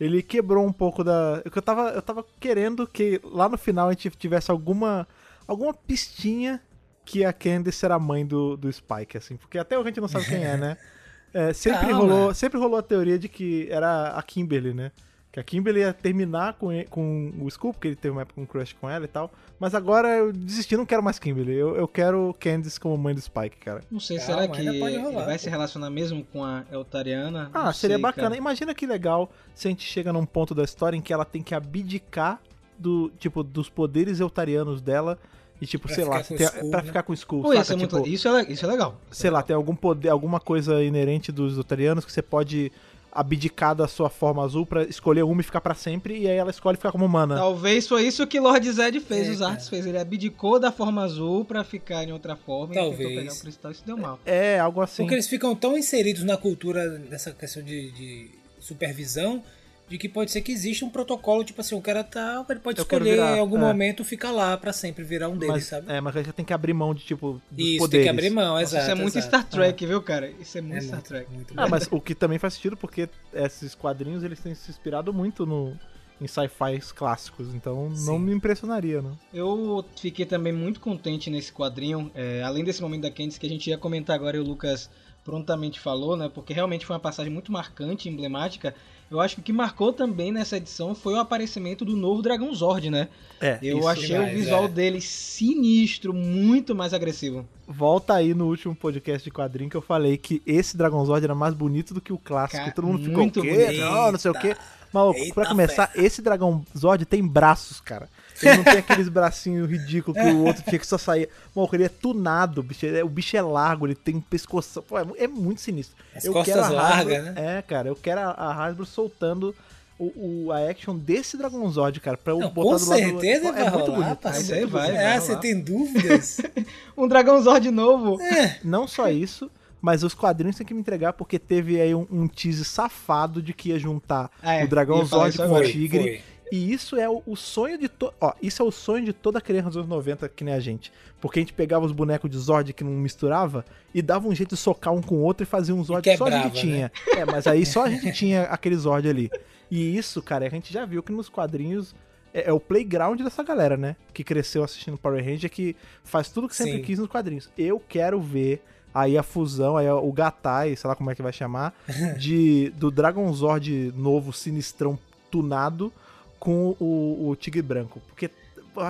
ele quebrou um pouco da. Eu tava, eu tava querendo que lá no final a gente tivesse alguma. alguma pistinha que a Candice era a mãe do, do Spike, assim. Porque até hoje a gente não sabe quem é, né? É, sempre, Calma. rolou, sempre rolou a teoria de que era a Kimberly, né? Que a Kimberly ia terminar com, e- com o Skull, porque ele teve uma época um crush com ela e tal. Mas agora eu desisti, não quero mais Kimberly. Eu, eu quero Candice como mãe do Spike, cara. Não sei, Calma, será que ele rolar, vai pô. se relacionar mesmo com a Eltariana? Ah, Não seria sei, bacana. cara. Imagina que legal se a gente chega num ponto da história em que ela tem que abdicar do, tipo, dos poderes eutarianos dela e, tipo, Pra sei lá, com tem- Skull, pra né? ficar com o Skull, Pô, ia saca? ser muito- Tipo, isso, é, isso é legal. sei lá, tem algum poder, alguma coisa inerente dos eutarianos que você pode abdicar da sua forma azul pra escolher uma e ficar pra sempre, e aí ela escolhe ficar como humana. Talvez foi isso que Lord Zed fez, É, os artes fez. Ele abdicou da forma azul pra ficar em outra forma e Talvez. tentou pegar o cristal. Isso deu mal. É, algo assim. Porque eles ficam tão inseridos na cultura dessa questão de, de supervisão de que pode ser que exista um protocolo, tipo assim, o cara tá. Ele pode Eu escolher virar, em algum é. momento ficar lá pra sempre, virar um deles, mas, sabe? é, mas aí já tem que abrir mão de, tipo, dos Isso, poderes. tem que abrir mão, exato. isso é muito exato. Star Trek, viu, cara? Isso é muito é Star muito, Trek. muito Ah, mas o que também faz sentido porque esses quadrinhos eles têm se inspirado muito no, em sci-fi clássicos, então não Sim. me impressionaria, não. Eu fiquei também muito contente nesse quadrinho, é, além desse momento da Candice que a gente ia comentar agora e o Lucas prontamente falou, né? Porque realmente foi uma passagem muito marcante, emblemática. Eu acho que o que marcou também nessa edição foi o aparecimento do novo Dragão Zord, né? É, Eu isso achei demais, o visual é. dele sinistro, muito mais agressivo. Volta aí no último podcast de quadrinho que eu falei que esse Dragon Zord era mais bonito do que o clássico. Ca- e todo mundo ficou, muito o quê? bonito. Não, não sei o quê. Mas, Eita pra começar, esse Dragon Zord tem braços, cara. Ele não tem aqueles bracinhos ridículos que o outro tinha que só sair. Mano, ele é tunado, o bicho é, o bicho é largo, ele tem um pescoço. Pô, é, é muito sinistro. As Eu costas quero largas, né? É, cara, eu quero a, a Hasbro soltando o, o- a action desse Dragon Zord, cara, pra eu Não, botar com do lado certeza do... vai É muito rolar, bonito. parceiro. Isso aí vai, Ah, vai você tem dúvidas? Um Dragão Zord novo. Não só isso, mas os quadrinhos têm que me entregar porque teve aí um, um tease safado de que ia juntar Ah, é, o Zord isso com o. Tigre. Foi. E isso é o, o sonho de todo. Ó, isso é o sonho de toda criança dos anos 90, que nem a gente. Porque a gente pegava os bonecos de Zord que não misturava e dava um jeito de socar um com o outro e fazia um Zord que só a gente tinha. É, mas aí só a gente tinha aquele Zord ali. E isso, cara, a gente já viu que nos quadrinhos é, é o playground dessa galera, né? Que cresceu assistindo Power Ranger, que faz tudo que sempre Sim. quis nos quadrinhos. Eu quero ver aí a fusão, aí o Gatai, sei lá como é que vai chamar, de do Dragon Zord novo, sinistrão, tunado, com o, o Tigre Branco. Porque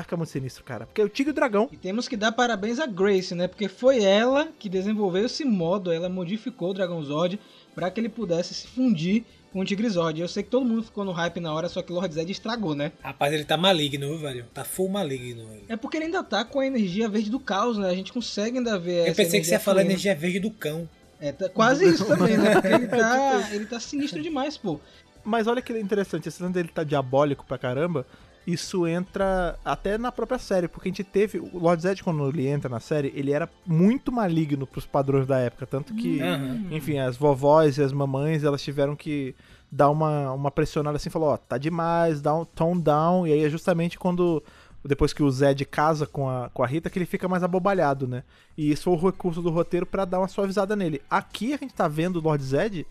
que é muito sinistro, cara. Porque o Tigre e o Dragão. E temos que dar parabéns a Grace, né? Porque foi ela que desenvolveu esse modo, ela modificou o Dragon Zord para que ele pudesse se fundir com o Tigre Zord. Eu sei que todo mundo ficou no hype na hora, só que o Lord Zed estragou, né? Rapaz, ele tá maligno, viu, velho? Tá full maligno. Ele. É porque ele ainda tá com a energia verde do caos, né? A gente consegue ainda ver Eu pensei que você ia falar energia verde do cão. É, tá quase isso também, né? Porque ele tá, ele tá sinistro demais, pô. Mas olha que interessante, esse lance dele tá diabólico pra caramba. Isso entra até na própria série, porque a gente teve. O Lord Zed, quando ele entra na série, ele era muito maligno pros padrões da época. Tanto que, Aham. enfim, as vovós e as mamães, elas tiveram que dar uma, uma pressionada assim, falou, ó, tá demais, dá um tone down. E aí é justamente quando. Depois que o Zed casa com a, com a Rita, que ele fica mais abobalhado, né? E isso foi o recurso do roteiro pra dar uma suavizada nele. Aqui a gente tá vendo o Lord Zed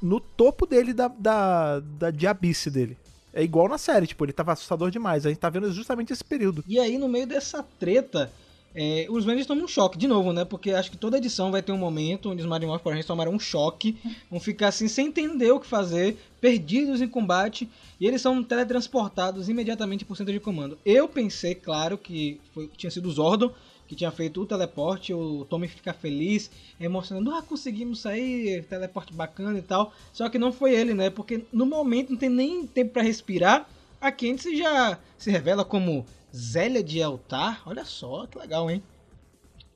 no topo dele da, da, da diabice dele. É igual na série, tipo, ele tava assustador demais. A gente tá vendo justamente esse período. E aí, no meio dessa treta, é, os Rangers tomam um choque de novo, né? Porque acho que toda edição vai ter um momento onde os Power Rangers tomarão um choque, vão ficar assim sem entender o que fazer, perdidos em combate, e eles são teletransportados imediatamente pro centro de comando. Eu pensei, claro, que foi, tinha sido o Zordon que tinha feito o teleporte, o Tommy fica feliz, emocionando, ah, conseguimos sair, teleporte bacana e tal. Só que não foi ele, né? Porque no momento não tem nem tempo pra respirar. A Candice já se revela como Zélia de Eltar. Olha só, que legal, hein?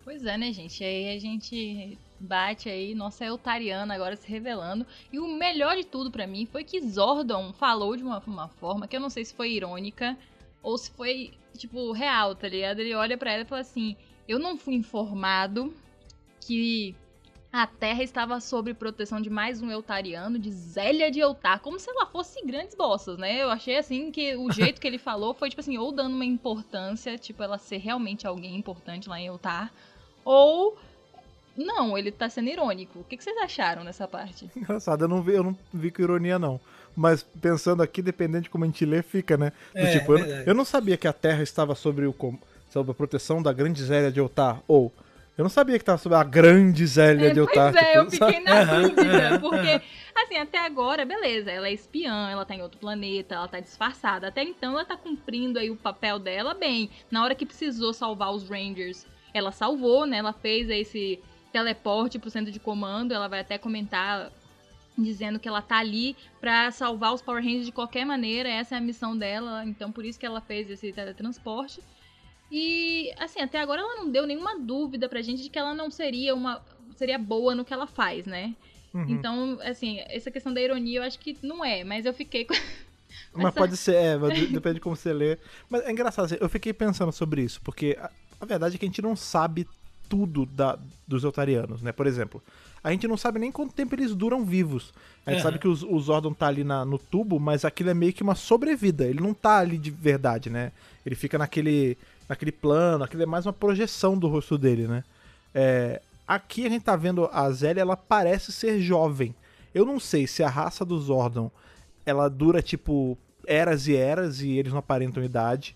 Pois é, né, gente? Aí a gente bate aí, nossa Eutariana agora se revelando. E o melhor de tudo pra mim foi que Zordon falou de uma, uma forma que eu não sei se foi irônica ou se foi, tipo, real, tá ligado? Ele olha pra ela e fala assim: Eu não fui informado que a Terra estava sob proteção de mais um Eutariano, de Zélia de Eutar, como se ela fosse grandes bossas, né? Eu achei assim que o jeito que ele falou foi, tipo assim, ou dando uma importância, tipo, ela ser realmente alguém importante lá em Eutar, ou. Não, ele tá sendo irônico. O que, que vocês acharam nessa parte? Engraçado, eu não vi, eu não vi com ironia, não. Mas pensando aqui, dependendo de como a gente lê, fica, né? Do É, tipo, eu, eu não sabia que a Terra estava sobre, o, sobre a proteção da grande Zélia de Eltar. Ou, eu não sabia que estava sobre a grande Zélia de É, pois é, tipo, eu fiquei na dúvida, porque, assim, até agora, beleza, ela é espiã, ela tá em outro planeta, ela tá disfarçada. Até então ela tá cumprindo aí o papel dela bem. Na hora que precisou salvar os Rangers, ela salvou, né? Ela fez esse teleporte pro centro de comando, ela vai até comentar dizendo que ela tá ali pra salvar os Power Rangers de qualquer maneira, essa é a missão dela, então por isso que ela fez esse teletransporte. E assim, até agora ela não deu nenhuma dúvida pra gente de que ela não seria uma seria boa no que ela faz, né? Uhum. Então, assim, essa questão da ironia eu acho que não é, mas eu fiquei com Mas Essa- pode ser, é, depende de como você lê. Mas é engraçado, assim, eu fiquei pensando sobre isso, porque a, a verdade é que a gente não sabe tudo da, dos Eutarianos, né? Por exemplo, a gente não sabe nem quanto tempo eles duram vivos. A gente Aham. sabe que os- o Zordon tá ali na- no tubo, mas aquilo é meio que uma sobrevida. Ele não tá ali de verdade, né? Ele fica naquele, naquele plano, aquilo é mais uma projeção do rosto dele, né? É, aqui a gente tá vendo a Zélia, ela parece ser jovem. Eu não sei se a raça do Zordon ela dura tipo eras e eras e eles não aparentam idade,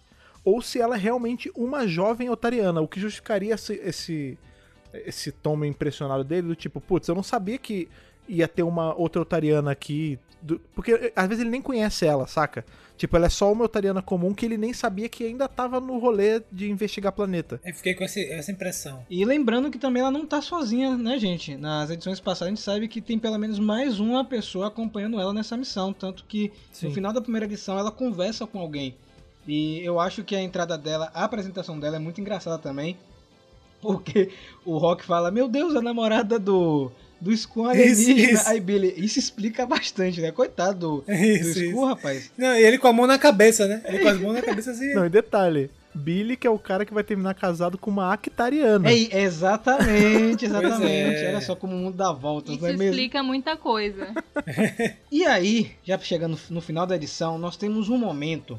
ou se ela é realmente uma jovem otariana, o que justificaria esse, esse, esse tom meio impressionado dele, do tipo, putz, eu não sabia que ia ter uma outra otariana aqui. do- porque eh, às vezes ele nem conhece ela, saca? Tipo, ela é só uma otariana comum que ele nem sabia que ainda tava no rolê de investigar planeta. Eu fiquei com esse- essa impressão. E lembrando que também ela não tá sozinha, né, gente? Nas edições passadas a gente sabe que tem pelo menos mais uma pessoa acompanhando ela nessa missão. Tanto que Sim. no final da primeira edição ela conversa com alguém. E eu acho que a entrada dela, a apresentação dela é muito engraçada também. Porque o Rock fala, meu Deus, a namorada do. Do Skun Isso, alienígena. isso. Aí Billy, isso explica bastante, né? Coitado do, do Isso, Skun, isso. rapaz. Não, e ele com a mão na cabeça, né? Ele com as mãos na cabeça assim. Não, e detalhe, Billy que é o cara que vai terminar casado com uma Actariana. É, exatamente, exatamente. é. Olha só como o mundo dá voltas, Isso não é mesmo? explica muita coisa. E aí, já chegando no final da edição, nós temos um momento.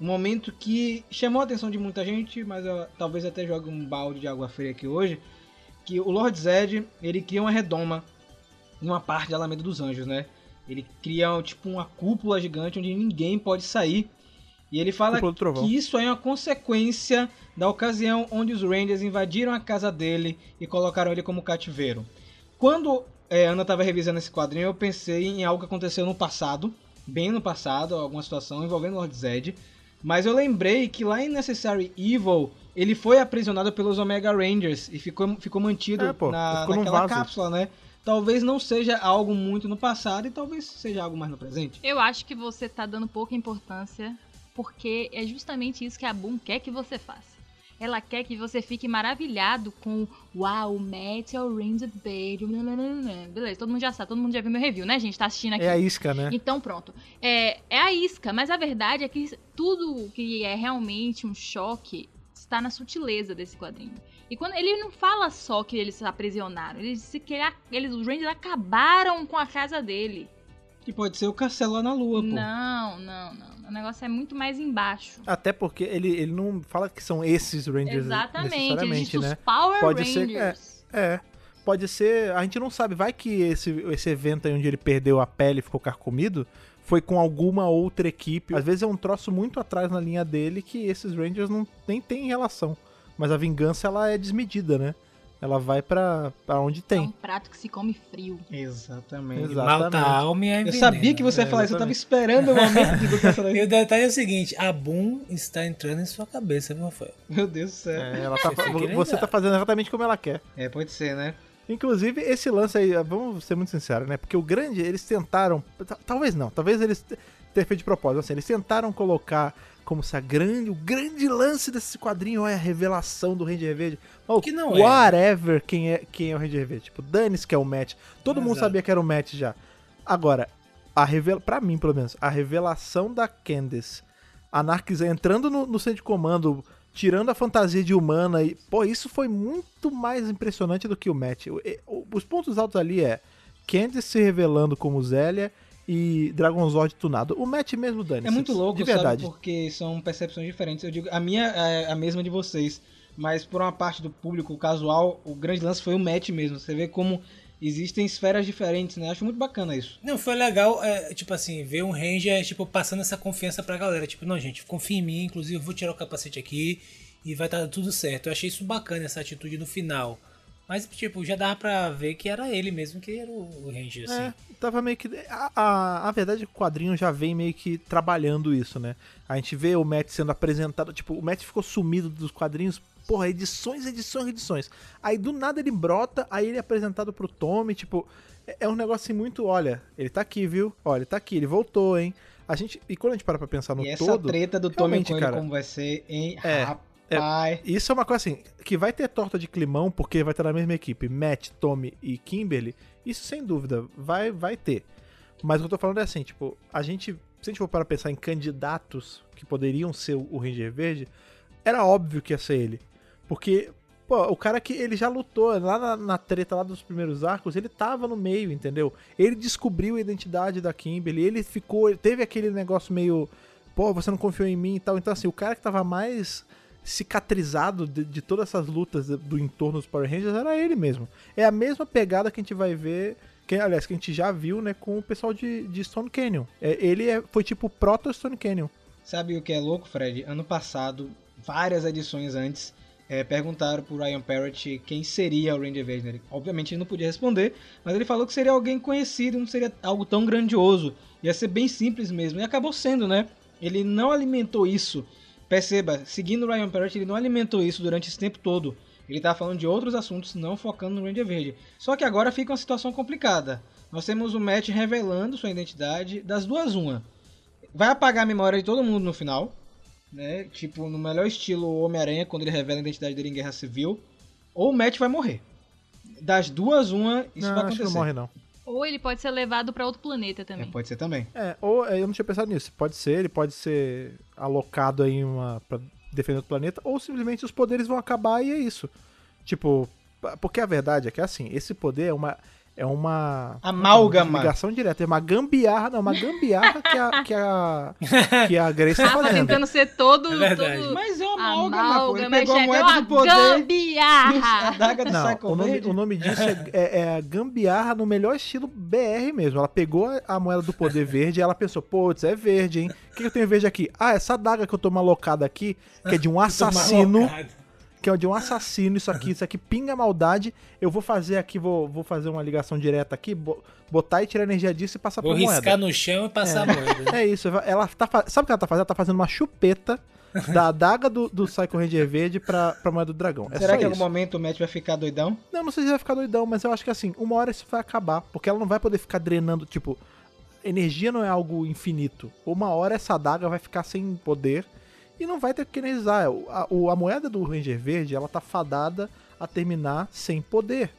Um momento que chamou a atenção de muita gente, mas eu talvez até jogue um balde de água fria aqui hoje. Que o Lord Zed, ele cria uma redoma em uma parte da Alameda dos Anjos, né? Ele cria tipo uma cúpula gigante onde ninguém pode sair. E ele fala que isso é uma consequência da ocasião onde os Rangers invadiram a casa dele e colocaram ele como cativeiro. Quando é, Ana estava revisando esse quadrinho, eu pensei em algo que aconteceu no passado, bem no passado, alguma situação envolvendo Lord Zed. Mas eu lembrei que lá em Necessary Evil, ele foi aprisionado pelos Omega Rangers e ficou, ficou mantido É, pô, na, ficou naquela cápsula, né? Talvez não seja algo muito no passado e talvez seja algo mais no presente. Eu acho que você tá dando pouca importância, porque é justamente isso que a Boom quer que você faça. Ela quer que você fique maravilhado com Uau, o Matt é o Ranger Bale. Beleza, todo mundo já sabe, todo mundo já viu meu review, né, gente? Tá assistindo aqui. É a isca, né? Então pronto. É, é a isca, mas a verdade é que tudo que é realmente um choque está na sutileza desse quadrinho. E quando ele não fala só que eles se aprisionaram, ele disse que ele- eles, os Rangers acabaram com a casa dele. Que pode ser o castelo lá na lua, pô. Não, não, não. O negócio é muito mais embaixo. Até porque ele, ele não fala que são esses Rangers Exatamente. Disse né? os Power Pode ser- Rangers. É. Pode ser. A gente não sabe. Vai que esse, esse evento aí onde ele perdeu a pele e ficou carcomido foi com alguma outra equipe. Às vezes é um troço muito atrás na linha dele que esses Rangers não nem tem relação. Mas a vingança ela é desmedida, né? Ela vai pra, pra onde É tem. um prato que se come frio. Exatamente. Exatamente. a alma a Eu sabia que você ia É, falar isso, eu tava esperando o momento de botar essa daí. E o detalhe é o seguinte, a Boom está entrando em sua cabeça, viu, Rafael? Meu Deus do céu. É, ela tá, Você você tá fazendo exatamente como ela quer. É, pode ser, né? Inclusive, esse lance aí, vamos ser muito sinceros, né? Porque o grande, eles tentaram. ta- Talvez não, talvez eles te- tenham feito de propósito. Assim, eles tentaram colocar como se a grande, o grande lance desse quadrinho é a revelação do Ranger Verde. Oh, Que não é. whatever quem é, quem é o Ranger Verde. Tipo, dane-se que é o Matt. Todo mundo sabia que era o Matt já. Agora, a revela... pra mim, pelo menos, a revelação da Candace anarquizando, entrando no, no centro de comando, tirando a fantasia de humana e, pô, isso foi muito mais impressionante do que o Matt. O- o- Os pontos altos ali é Candice se revelando como Zélia e Dragonzord tunado. O Matt mesmo, Dani. É muito louco, de verdade. sabe? Porque são percepções diferentes. Eu digo, a minha é a mesma de vocês, mas por uma parte do público casual, o grande lance foi o match mesmo. Você vê como existem esferas diferentes, né? Acho muito bacana isso. Não, foi legal, é, tipo assim, ver um Ranger, tipo, passando essa confiança pra galera. Tipo, não, gente, confia em mim, inclusive eu vou tirar o capacete aqui e vai estar tudo certo. Eu achei isso bacana, essa atitude no final. Mas, tipo, já dava pra ver que era ele mesmo que era o Ranger, assim. É, tava meio que. A, a, a verdade é que o quadrinho já vem meio que trabalhando isso, né? A gente vê o Matt sendo apresentado. Tipo, o Matt ficou sumido dos quadrinhos. Porra, edições, edições, edições. Aí do nada ele brota, aí ele é apresentado pro Tommy, tipo. É, é um negócio assim muito, olha, ele tá aqui, viu? Olha, ele tá aqui, ele voltou, hein? A gente. E quando a gente para pra pensar no e essa todo. treta do Tommy com ele, cara, como vai ser, hein? É, Rapaz. Isso é uma coisa assim, que vai ter torta de climão, porque vai estar na mesma equipe, Matt, Tommy e Kimberly, isso sem dúvida, vai, vai ter. Mas o que eu tô falando é assim, tipo, a gente, se a gente for para pensar em candidatos que poderiam ser o Ranger Verde, era óbvio que ia ser ele. Porque, pô, o cara que ele já lutou lá na, na treta lá dos primeiros arcos, ele tava no meio, entendeu? Ele descobriu a identidade da Kimberly, ele ficou, ele teve aquele negócio meio, pô, você não confiou em mim e tal. Então, assim, o cara que tava mais cicatrizado de, de todas essas lutas do, entorno dos Power Rangers era ele mesmo. É a mesma pegada que a gente vai ver, que, aliás, que a gente já viu, né, com o pessoal de, de Stone Canyon. É, ele é, foi tipo proto Stone Canyon. Sabe o que é louco, Fred? Ano passado, várias edições antes, é, perguntaram pro Ryan Parrott quem seria o Ranger Verde. Obviamente ele não podia responder, mas ele falou que seria alguém conhecido, não seria algo tão grandioso. Ia ser bem simples mesmo. E acabou sendo, né? Ele não alimentou isso. Perceba, seguindo o Ryan Parrott, ele não alimentou isso durante esse tempo todo. Ele tá falando de outros assuntos, não focando no Ranger Verde. Só que agora fica uma situação complicada. Nós temos o Matt revelando sua identidade das duas uma. Vai apagar a memória de todo mundo no final, né? Tipo, no melhor estilo Homem-Aranha, quando ele revela a identidade dele em Guerra Civil. Ou o Matt vai morrer. Das duas, uma, isso não, vai acho acontecer. que não morre, não. Ou ele pode ser levado pra outro planeta É, também. pode ser também. É, ou é, eu não tinha pensado nisso. Pode ser, ele pode ser alocado aí uma, pra defender outro planeta, ou simplesmente os poderes vão acabar e é isso. Tipo, porque a verdade é que assim, esse poder é uma. É uma. Amálgama. Ligação direta. É uma gambiarra, não, uma gambiarra que a, que a, que a Grace tá fazendo. tentando ser todo. É verdade. todo... Mas é uma amálgama, pô. Ele Amálgama, pegou a é moeda uma do poder, gambiarra. daga do Não, o nome, Verde. o nome disso é, é, é a gambiarra no melhor estilo BR mesmo. Ela pegou a- a moeda do poder verde e ela pensou, putz, é verde, hein? O que que eu tenho verde aqui? Ah, essa daga que eu tô malocada aqui, que é de um assassino. Que é de um assassino, isso aqui, isso aqui pinga maldade. Eu vou fazer aqui, vou, vou fazer uma ligação direta aqui, bo- botar e tirar energia disso e passar Vou pra moeda. riscar no chão e passar a moeda. É isso, ela tá, sabe o que ela tá fazendo? Ela tá fazendo uma chupeta da adaga do, do Psycho Ranger verde pra, pra moeda do dragão. É Será que em algum momento o Matt vai ficar doidão? Não, não sei se vai ficar doidão, mas eu acho que assim, uma hora isso vai acabar. Porque ela não vai poder ficar drenando, tipo, energia não é algo infinito. Uma hora essa adaga vai ficar sem poder e não vai ter que energizar. A, a moeda do Ranger Verde, ela tá fadada a terminar sem poder.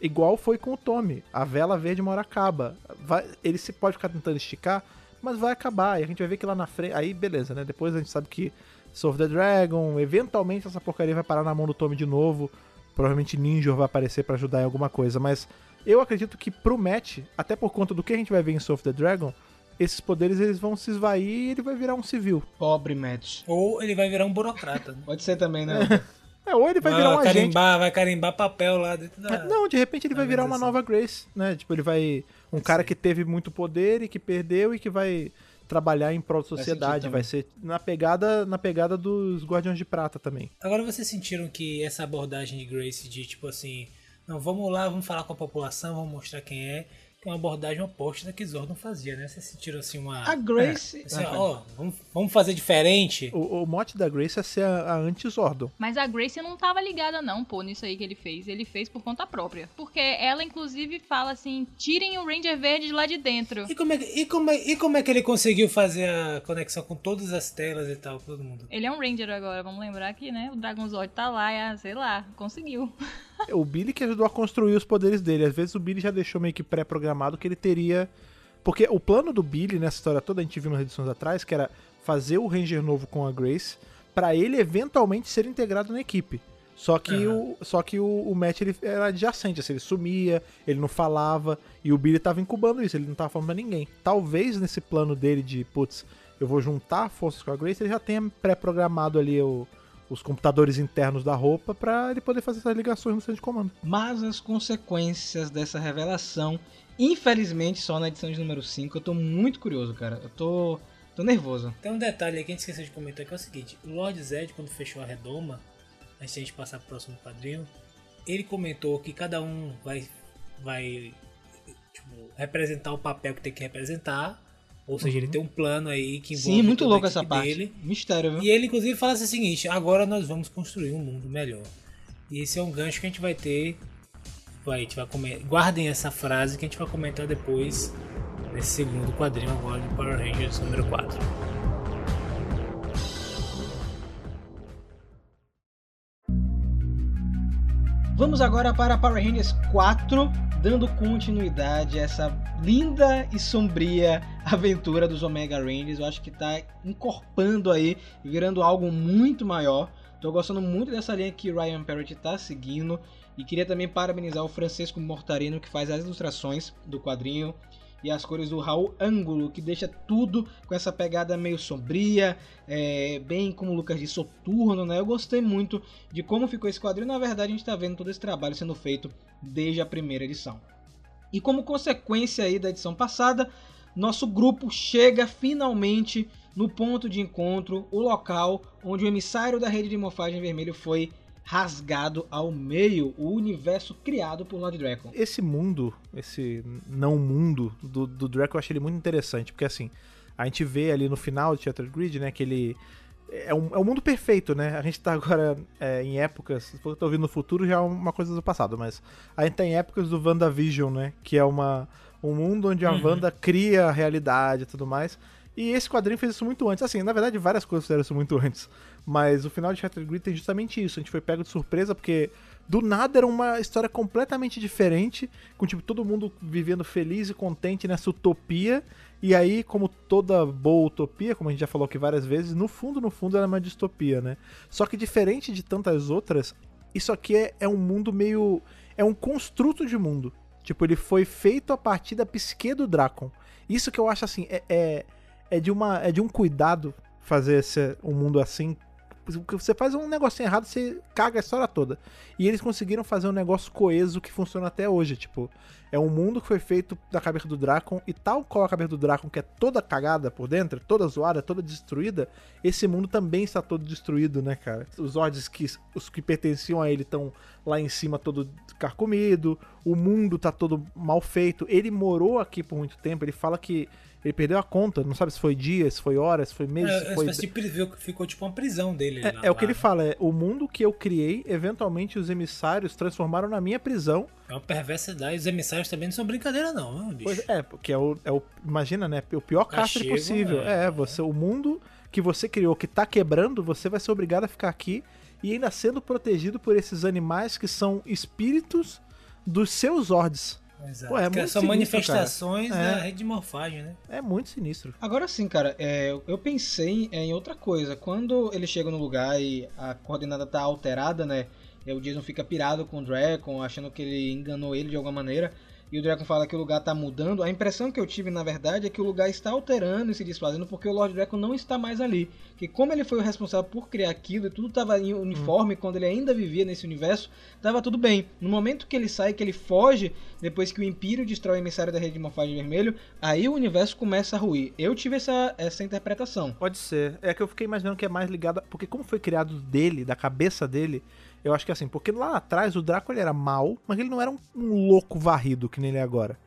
Igual foi com o Tommy. A vela verde uma hora acaba. Vai, ele se pode ficar tentando esticar, mas vai acabar. E a gente vai ver que lá na frente. Aí, beleza, né? Depois a gente sabe que Solve the Dragon, eventualmente essa porcaria vai parar na mão do Tommy de novo. Provavelmente Ninja vai aparecer pra ajudar em alguma coisa. Mas eu acredito que pro match, até por conta do que a gente vai ver em Solve the Dragon, esses poderes eles vão se esvair e ele vai virar um civil. Pobre Matt. Ou ele vai virar um burocrata. Pode ser também, né? É, ou ele vai virar um agente. carimbar, vai carimbar papel lá dentro da. Não, de repente ele vai virar uma nova Grace, né? Tipo, ele vai. Um cara que teve muito poder e que perdeu e que vai trabalhar em prol da sociedade. sentido Vai ser na pegada, na pegada dos Guardiões de Prata também. Agora vocês sentiram que essa abordagem de Grace de tipo assim, não, vamos lá, vamos falar com a população, vamos mostrar quem é, que é uma abordagem oposta da que Zordon fazia, né? Vocês sentiram assim uma. A Grace. assim, Ah, ó, vamos, vamos fazer diferente. O, o mote da Grace é ser a, a anti-Zordon. Mas a Grace não tava ligada não, pô, nisso aí que ele fez. Ele fez por conta própria. Porque ela, inclusive, fala assim, tirem o Ranger Verde de lá de dentro. E como, é, que- e, como é, e como é que ele conseguiu fazer a conexão com todas as telas e tal, todo mundo? Ele é um Ranger agora, vamos lembrar que, né, o Dragonzord tá lá, e, ah, sei lá, conseguiu. O Billy que ajudou a construir os poderes dele. Às vezes o Billy já deixou meio que pré-programado que ele teria. Porque o plano do Billy nessa história toda, a gente viu nas edições atrás, que era fazer o Ranger novo com a Grace, pra ele eventualmente ser integrado na equipe. Só que, o, só que o, o Matt ele era adjacente, assim, ele sumia, ele não falava, e o Billy tava incubando isso, ele não tava falando pra ninguém. Talvez nesse plano dele de, putz, eu vou juntar forças com a Grace, ele já tenha pré-programado ali o- os computadores internos da roupa pra ele poder fazer essas ligações no centro de comando. Mas as consequências dessa revelação, infelizmente, só na edição de número 5, eu tô muito curioso, cara. Eu tô, tô nervoso. Tem um detalhe aí que a gente esqueceu de comentar que é o seguinte: o Lord Zed, quando fechou a redoma, antes de a gente passar pro próximo quadrinho, ele comentou que cada um vai, vai tipo, representar o papel que tem que representar. Ou seja, ele tem um plano aí que envolve Sim, muito louco essa parte. dele. Mistério, viu? E ele, inclusive, fala assim o seguinte: agora nós vamos construir um mundo melhor. E esse é um gancho que a gente vai ter. Vai, a gente vai comer. Guardem essa frase que a gente vai comentar depois nesse segundo quadrinho agora de Power Rangers número 4. Vamos agora para Power Rangers 4, dando continuidade a essa linda e sombria aventura dos Omega Rangers. Eu acho que está encorpando aí virando algo muito maior. Tô gostando muito dessa linha que Ryan Parrott está seguindo. E queria também parabenizar o Francisco Mortarino, que faz as ilustrações do quadrinho. E as cores do Raul Ângulo, que deixa tudo com essa pegada meio sombria, é, bem como o Lucas disse, soturno, né? Eu gostei muito de como ficou esse quadrinho. Na verdade, a gente está vendo todo esse trabalho sendo feito desde a primeira edição. E como consequência aí da edição passada, nosso grupo chega finalmente no ponto de encontro, o local onde o emissário da rede de morfagem vermelho foi rasgado ao meio o universo criado por Lord Dragon. Esse mundo, esse não mundo do, do Draco, eu achei ele muito interessante, porque assim, a gente vê ali no final do Shattered Grid, né, que ele é um, é um mundo perfeito, né? A gente tá agora é, em épocas, se for ouvindo no futuro já é uma coisa do passado, mas a gente tá em épocas do WandaVision, né? Que é uma, um mundo onde a uhum. Wanda cria a realidade e tudo mais. E esse quadrinho fez isso muito antes. Assim, na verdade, várias coisas fizeram isso muito antes. Mas o final de Shattered Grid tem justamente isso. A gente foi pego de surpresa porque do nada era uma história completamente diferente, com tipo todo mundo vivendo feliz e contente nessa utopia. E aí, como toda boa utopia, como a gente já falou aqui várias vezes, no fundo, no fundo ela é uma distopia, né? Só que diferente de tantas outras, isso aqui é, é um mundo meio. É um construto de mundo. Tipo, ele foi feito a partir da psique do Dracon. Isso que eu acho assim, é, é, é de, uma, é de um cuidado fazer esse, um mundo assim você faz um negocinho errado, você caga a história toda. E eles conseguiram fazer um negócio coeso que funciona até hoje. Tipo, é um mundo que foi feito da cabeça do Dracon, e tal qual a cabeça do Dracon, que é toda cagada por dentro, toda zoada, toda destruída, esse mundo também está todo destruído, né, cara? Os Ords que, os que pertenciam a ele estão lá em cima todo carcomido, o mundo tá todo mal feito. Ele morou aqui por muito tempo, ele fala que ele perdeu a conta, não sabe se foi dias, se foi horas, se foi meses. É, foi... Ficou tipo uma prisão dele. É, lá, é o que ele fala, é o mundo que eu criei, eventualmente os emissários transformaram na minha prisão. É uma perversidade, os emissários também não são brincadeira não, bicho. Pois é, porque é o, é o imagina, né, o pior cárcere possível. É, é, você, o mundo que você criou que tá quebrando, você vai ser obrigado a ficar aqui e ainda sendo protegido por esses animais que são espíritos dos seus ordens. Exato. Pô, é muito são sinistro, manifestações cara. da é. rede de morfagem, né? É muito sinistro. Agora sim, cara, é, eu pensei em outra coisa. Quando ele chega no lugar e a coordenada tá alterada, né? o Jason fica pirado com o Dragon, achando que ele enganou ele de alguma maneira e o Dragon fala que o lugar está mudando, a impressão que eu tive na verdade é que o lugar está alterando e se desfazendo porque o Lord Dragon não está mais ali. Que como ele foi o responsável por criar aquilo e tudo estava em uniforme, hum. quando ele ainda vivia nesse universo, estava tudo bem. No momento que ele sai, que ele foge, depois que o Império destrói o emissário da rede de morfagem vermelho, aí o universo começa a ruir. Eu tive essa, essa interpretação. Pode ser. É que eu fiquei imaginando que é mais ligado. Porque como foi criado dele, da cabeça dele eu acho que assim, porque lá atrás o Draco ele era mal, mas ele não era um, um louco varrido que nem ele é agora.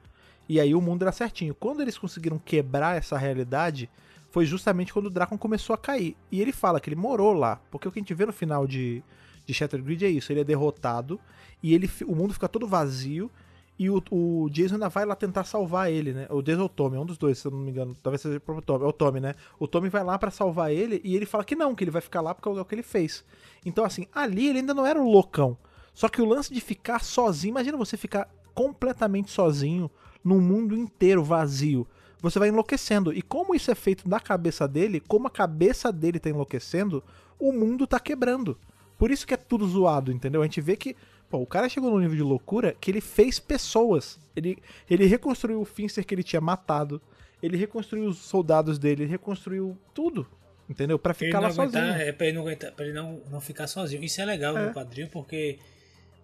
E aí o mundo era certinho. Quando eles conseguiram quebrar essa realidade, foi justamente quando o Draco começou a cair. E ele fala que ele morou lá, porque o que a gente vê no final de, de Shattered Grid é isso, ele é derrotado e ele, o mundo fica todo vazio e o, o, Jason ainda vai lá tentar salvar ele, né? O Jason ou o Tommy, um dos dois, se eu não me engano. Talvez seja o Tommy. É o Tommy, né? O Tommy vai lá para salvar ele e ele fala que não, que ele vai ficar lá porque é o que ele fez. Então, assim, ali ele ainda não era o loucão. Só que o lance de ficar sozinho, imagina você ficar completamente sozinho num mundo inteiro vazio. Você vai enlouquecendo. E como isso é feito da cabeça dele, como a cabeça dele tá enlouquecendo, o mundo tá quebrando. Por isso que é tudo zoado, entendeu? A gente vê que Pô, o cara chegou num nível de loucura que ele fez pessoas. Ele, ele reconstruiu o Finster que ele tinha matado. Ele reconstruiu os soldados dele, ele reconstruiu tudo. Entendeu? Para ficar lá aguentar, sozinho. É pra ele não aguentar, pra ele não, não ficar sozinho. Isso é legal é. no quadrinho porque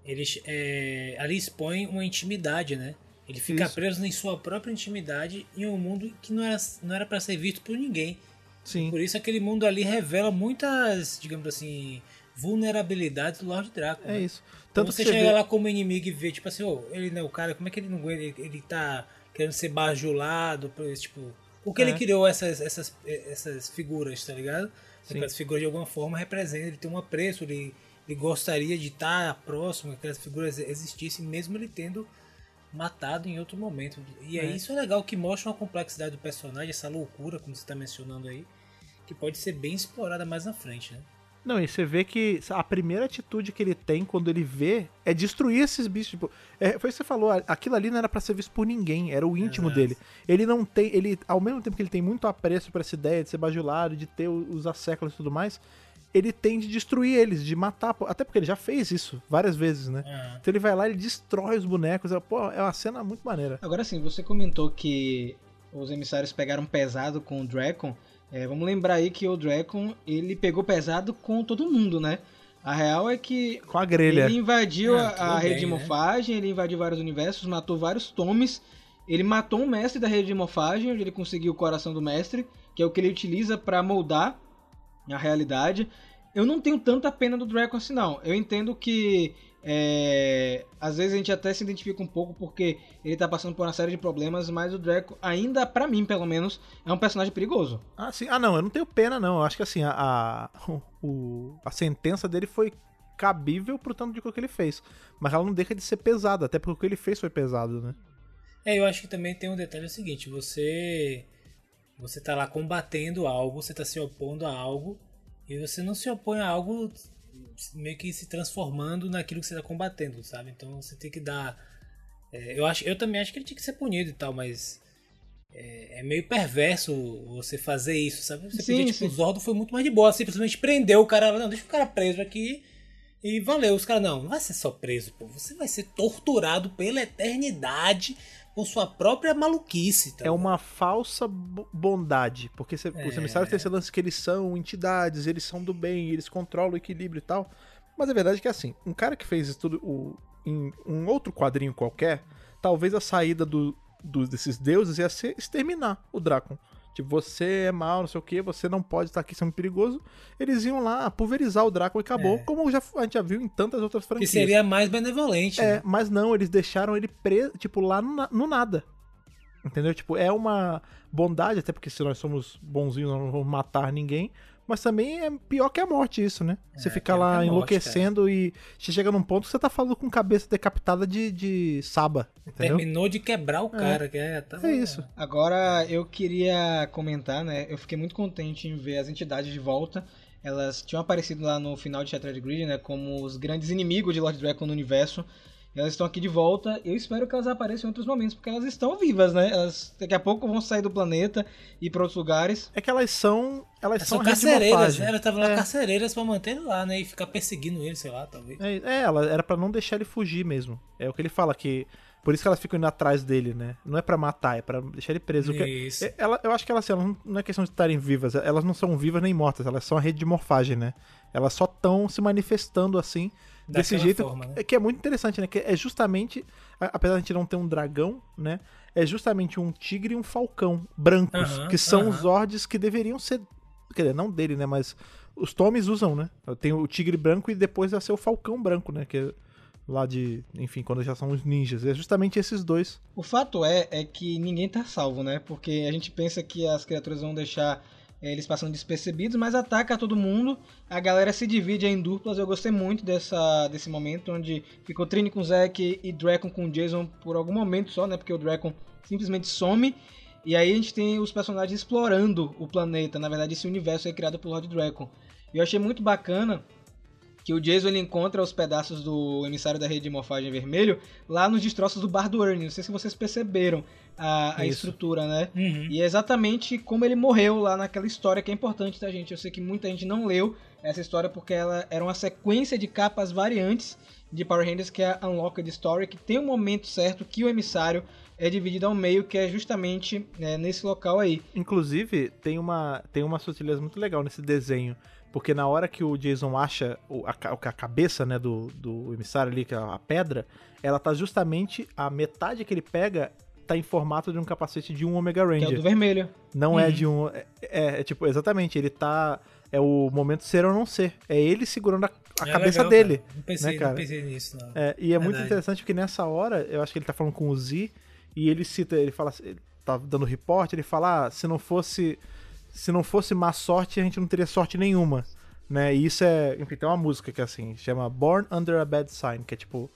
ele é, ali expõe uma intimidade, né? Ele fica Isso. preso em sua própria intimidade em um mundo que não era, não era para ser visto por ninguém. Sim. Por isso aquele mundo ali revela muitas, digamos assim, vulnerabilidades do Lord Draco. É né? isso. Tanto então você chega vê... lá como inimigo e vê, tipo assim, oh, ele, né, o cara, como é que ele não ele, ele tá querendo ser bajulado, tipo. Por que é. ele criou essas, essas, essas figuras, tá ligado? Sim. Porque as figuras de alguma forma representam, ele tem um apreço, ele, ele gostaria de estar próximo, que as figuras existissem, mesmo ele tendo matado em outro momento. E é. isso é legal, que mostra uma complexidade do personagem, essa loucura, como você está mencionando aí, que pode ser bem explorada mais na frente, né? Não, e você vê que a primeira atitude que ele tem quando ele vê é destruir esses bichos. Tipo, é, foi o que você falou, aquilo ali não era para ser visto por ninguém, era o íntimo dele. Ele não tem. ele Ao mesmo tempo que ele tem muito apreço por essa ideia de ser bajulado, de ter os asséculos e tudo mais, ele tem de destruir eles, de matar. Até porque ele já fez isso várias vezes, né? É. Então ele vai lá e destrói os bonecos. É, pô, é uma cena muito maneira. Agora sim, você comentou que os emissários pegaram pesado com o Dracon. É, vamos lembrar aí que o Dragon ele pegou pesado com todo mundo, né? A real é que com a grelha. ele invadiu ah, a, a rede de morfagem, né? ele invadiu vários universos, matou vários tomes. Ele matou um mestre da rede de morfagem, onde ele conseguiu o coração do mestre, que é o que ele utiliza para moldar a realidade. eu não tenho tanta pena do Draco assim, não. Eu entendo que é, às vezes a gente até se identifica um pouco porque ele tá passando por uma série de problemas, mas o Draco, ainda para mim, pelo menos, é um personagem perigoso. Ah, sim. Ah, não, eu não tenho pena, não. Eu acho que assim, a, a, o, a sentença dele foi cabível pro tanto de coisa que ele fez. Mas ela não deixa de ser pesada, até porque o que ele fez foi pesado, né? É, eu acho que também tem um detalhe é o seguinte, você você tá lá combatendo algo, você tá se opondo a algo, e você não se opõe a algo meio que se transformando naquilo que você está combatendo, sabe? Então você tem que dar. É, eu, acho, eu também acho que ele tinha que ser punido e tal, mas é, é meio perverso você fazer isso, sabe? Você sim, podia, tipo, o Zordo foi muito mais de boa, simplesmente prendeu o cara, não, deixa o cara preso aqui e valeu. Os caras, não, não vai ser só preso, pô, você vai ser torturado pela eternidade por sua própria maluquice. Tá é uma falsa bondade, porque cê, é... os emissários têm esse lance que eles são entidades, eles são do bem, eles controlam o equilíbrio e tal. Mas a verdade é que assim, um cara que fez isso tudo o, em um outro quadrinho qualquer, talvez a saída do, do, desses deuses ia ser exterminar o Drácon. Tipo, você é mal, não sei o que, você não pode estar aqui sendo perigoso. Eles iam lá pulverizar o Drácula e acabou, é. como já, a gente já viu em tantas outras franquias. Que seria mais benevolente. É, né? mas não, eles deixaram ele preso, tipo, lá no, no nada. Entendeu? Tipo, é uma bondade, até porque se nós somos bonzinhos, não vamos matar ninguém. Mas também é pior que a morte isso, né? Você é, fica lá morte, enlouquecendo cara. e você chega num ponto que você tá falando com cabeça decapitada de, de saba. Entendeu? Terminou de quebrar o é. cara. Que é, tá... é isso. Agora eu queria comentar, né? Eu fiquei muito contente em ver as entidades de volta. Elas tinham aparecido lá no final de Shattered Grid, né? Como os grandes inimigos de Lord Dragon no universo. Elas estão aqui de volta. Eu espero que elas apareçam em outros momentos, porque elas estão vivas, né? Elas daqui a pouco vão sair do planeta e ir para outros lugares. É que elas são. Elas, elas são, são carcereiras, né? Elas estavam lá é. carcereiras pra manter ele lá, né? E ficar perseguindo ele, sei lá, talvez. É, é ela era para não deixar ele fugir mesmo. É o que ele fala que. Por isso que elas ficam indo atrás dele, né? Não é para matar, é para deixar ele preso. Isso. Que, ela, eu acho que elas, assim, elas não é questão de estarem vivas. Elas não são vivas nem mortas, elas são a rede de morfagem, né? Elas só estão se manifestando assim desse jeito. Forma, né? Que é muito interessante, né? Que é justamente, apesar de a gente não ter um dragão, né? É justamente um tigre e um falcão brancos, uh -huh, que são uh -huh. os ordens que deveriam ser. Quer dizer, não dele, né? Mas os Tomes usam, né? Tem o tigre branco e depois vai ser o falcão branco, né? Que é lá de, enfim, quando já são os ninjas. É justamente esses dois. O fato é, é que ninguém tá salvo, né? Porque a gente pensa que as criaturas vão deixar é, eles passam despercebidos, mas ataca todo mundo. A galera se divide em duplas. Eu gostei muito dessa, desse momento onde ficou Trini com Zack e Dragon com Jason por algum momento só, né? Porque o Dragon simplesmente some. E aí a gente tem os personagens explorando o planeta. Na verdade, esse universo é criado por Lord Dragon. E eu achei muito bacana que o Jason ele encontra os pedaços do emissário da rede de morfagem vermelho lá nos destroços do bar do Ernie. Não sei se vocês perceberam a, a estrutura, né? Uhum. E é exatamente como ele morreu lá naquela história que é importante, tá, gente? Eu sei que muita gente não leu essa história porque ela era uma sequência de capas variantes de Power Rangers que é a Unlocked Story, que tem um momento certo que o emissário é dividido ao meio, que é justamente é, nesse local aí. Inclusive, tem uma, tem uma sutileza muito legal nesse desenho porque na hora que o Jason acha o, a, a, cabeça né, do, do emissário ali, que é a pedra, ela tá justamente. A metade que ele pega tá em formato de um capacete de um Omega Ranger. Que é o do vermelho. Não é uhum. é de um. É, é, é, tipo, exatamente, ele tá. É o momento ser ou não ser. É ele segurando a, a é cabeça legal, dele. Cara. Não, pensei, né, cara? não pensei nisso, não. É, e é Verdade. muito interessante porque nessa hora, eu acho que ele tá falando com o Z, e ele cita, ele fala, ele tá dando reporte, ele fala, ah, se não fosse se não fosse má sorte, a gente não teria sorte nenhuma. Né? E isso é. Enfim, tem uma música que é assim, chama Born Under a Bad Sign, que é tipo.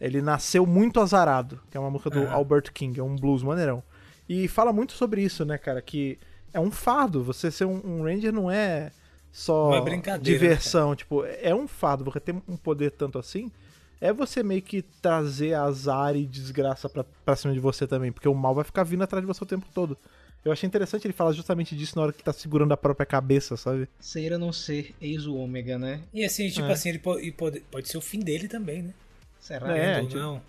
Ele nasceu muito azarado, que é uma música do Albert King, é um blues maneirão. E fala muito sobre isso, né, cara? Que é um fardo. Você ser um, um Ranger não é só é diversão. Né, tipo, é um fardo. Você ter um poder tanto assim é você meio que trazer azar e desgraça pra, pra cima de você também. Porque o mal vai ficar vindo atrás de você o tempo todo. Eu achei interessante ele falar justamente disso na hora que tá segurando a própria cabeça, sabe? Ser a não ser ex o ômega, né? E assim, tipo é. assim, ele pode, pode, pode ser o fim dele também, né? Será? É, tipo, não?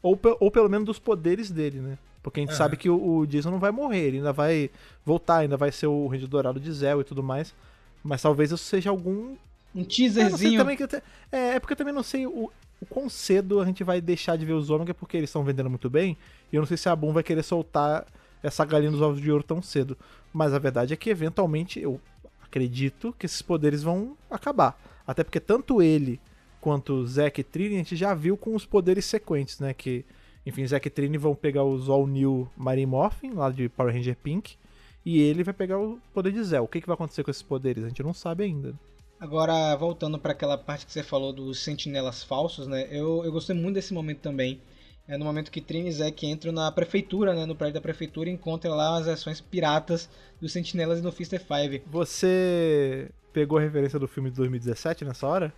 Ou, ou pelo menos dos poderes dele, né? Porque a gente uhum. sabe que o, o, Jason não vai morrer, ele ainda vai voltar, ainda vai ser o Ranger Dourado de Zell e tudo mais. Mas talvez isso seja algum. Um teaserzinho. também que te... é, é porque eu também não sei o, o quão cedo a gente vai deixar de ver os Ômega, porque eles estão vendendo muito bem. E eu não sei se a Boom vai querer soltar essa galinha dos ovos de ouro tão cedo. Mas a verdade é que eventualmente eu acredito que esses poderes vão acabar. Até porque tanto ele quanto Zack e Trini a gente já viu com os poderes sequentes, né? Que, enfim, Zack e Trini vão pegar os All New Marine Morphin, lá de Power Ranger Pink, e ele vai pegar o poder de Zell. O que, que vai acontecer com esses poderes? A gente não sabe ainda. Agora, voltando para aquela parte que você falou dos sentinelas falsos, né? Eu, eu gostei muito desse momento também. É no momento que Trini e Zack entram na prefeitura, né? No prédio da prefeitura e encontram lá as ações piratas dos sentinelas e do Fister Five. Você pegou a referência do filme de 2017 nessa hora?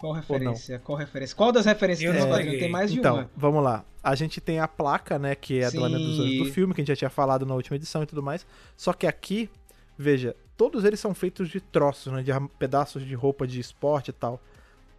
Qual referência? Qual referência? Qual das referências Eu que não tem mais de então, uma. vamos lá. A gente tem a placa, né, que é do Sim. Lamento dos Anjos do filme, que a gente já tinha falado na última edição e tudo mais. Só que aqui, veja, todos eles são feitos de troços, né, de pedaços de roupa de esporte e tal.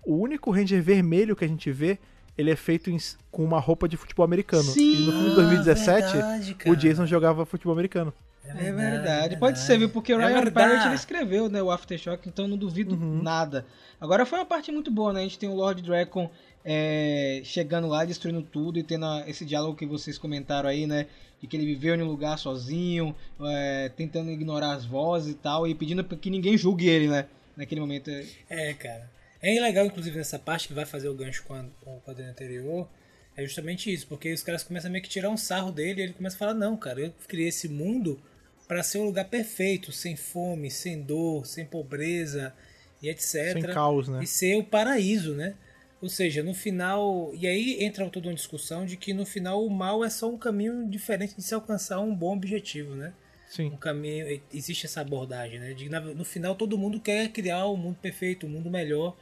O único Ranger vermelho que a gente vê, ele é feito em com uma roupa de futebol americano. Sim. E no filme de 2017, Ah, verdade, o. Jason jogava futebol americano. É verdade. Pode ser, viu? Porque o É Ryan verdade. Parrott ele escreveu né, o Aftershock, então eu não duvido Uhum. nada. Agora foi uma parte muito boa, né? A gente tem o Lord Dragon é, chegando lá, destruindo tudo e tendo a- esse diálogo que vocês comentaram aí, né? De que ele viveu em um lugar sozinho, é, tentando ignorar as vozes e tal, e pedindo pra que ninguém julgue ele, né? Naquele momento. é- É, cara. É legal, inclusive, nessa parte que vai fazer o gancho com, a, com o quadrinho anterior. É justamente isso, porque os caras começam a meio que tirar um sarro dele e ele começa a falar: Não, cara, eu criei esse mundo para ser um lugar perfeito, sem fome, sem dor, sem pobreza e etc. Sem caos, né? E ser o paraíso, né? Ou seja, no final. E aí entra toda uma discussão de que no final o mal é só um caminho diferente de se alcançar um bom objetivo, né? Sim. um caminho existe essa abordagem né de, no final todo mundo quer criar um mundo perfeito um mundo melhor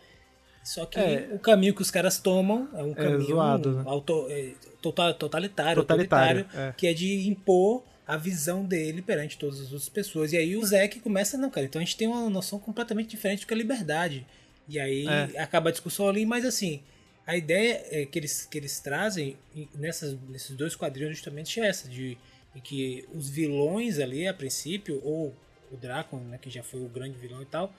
só que É. o caminho que os caras tomam é um caminho zoado, né? auto- é, tota- totalitário, Totalitário, é. que é de impor a visão dele perante todas as outras pessoas e aí o Zack começa não cara então a gente tem uma noção completamente diferente do que é liberdade e aí É. acaba a discussão ali mas assim a ideia é que eles, que eles trazem em- nessas, nesses dois quadrinhos justamente é essa, de, que os vilões ali, a princípio, ou o Drácon, né, que já foi o grande vilão e tal,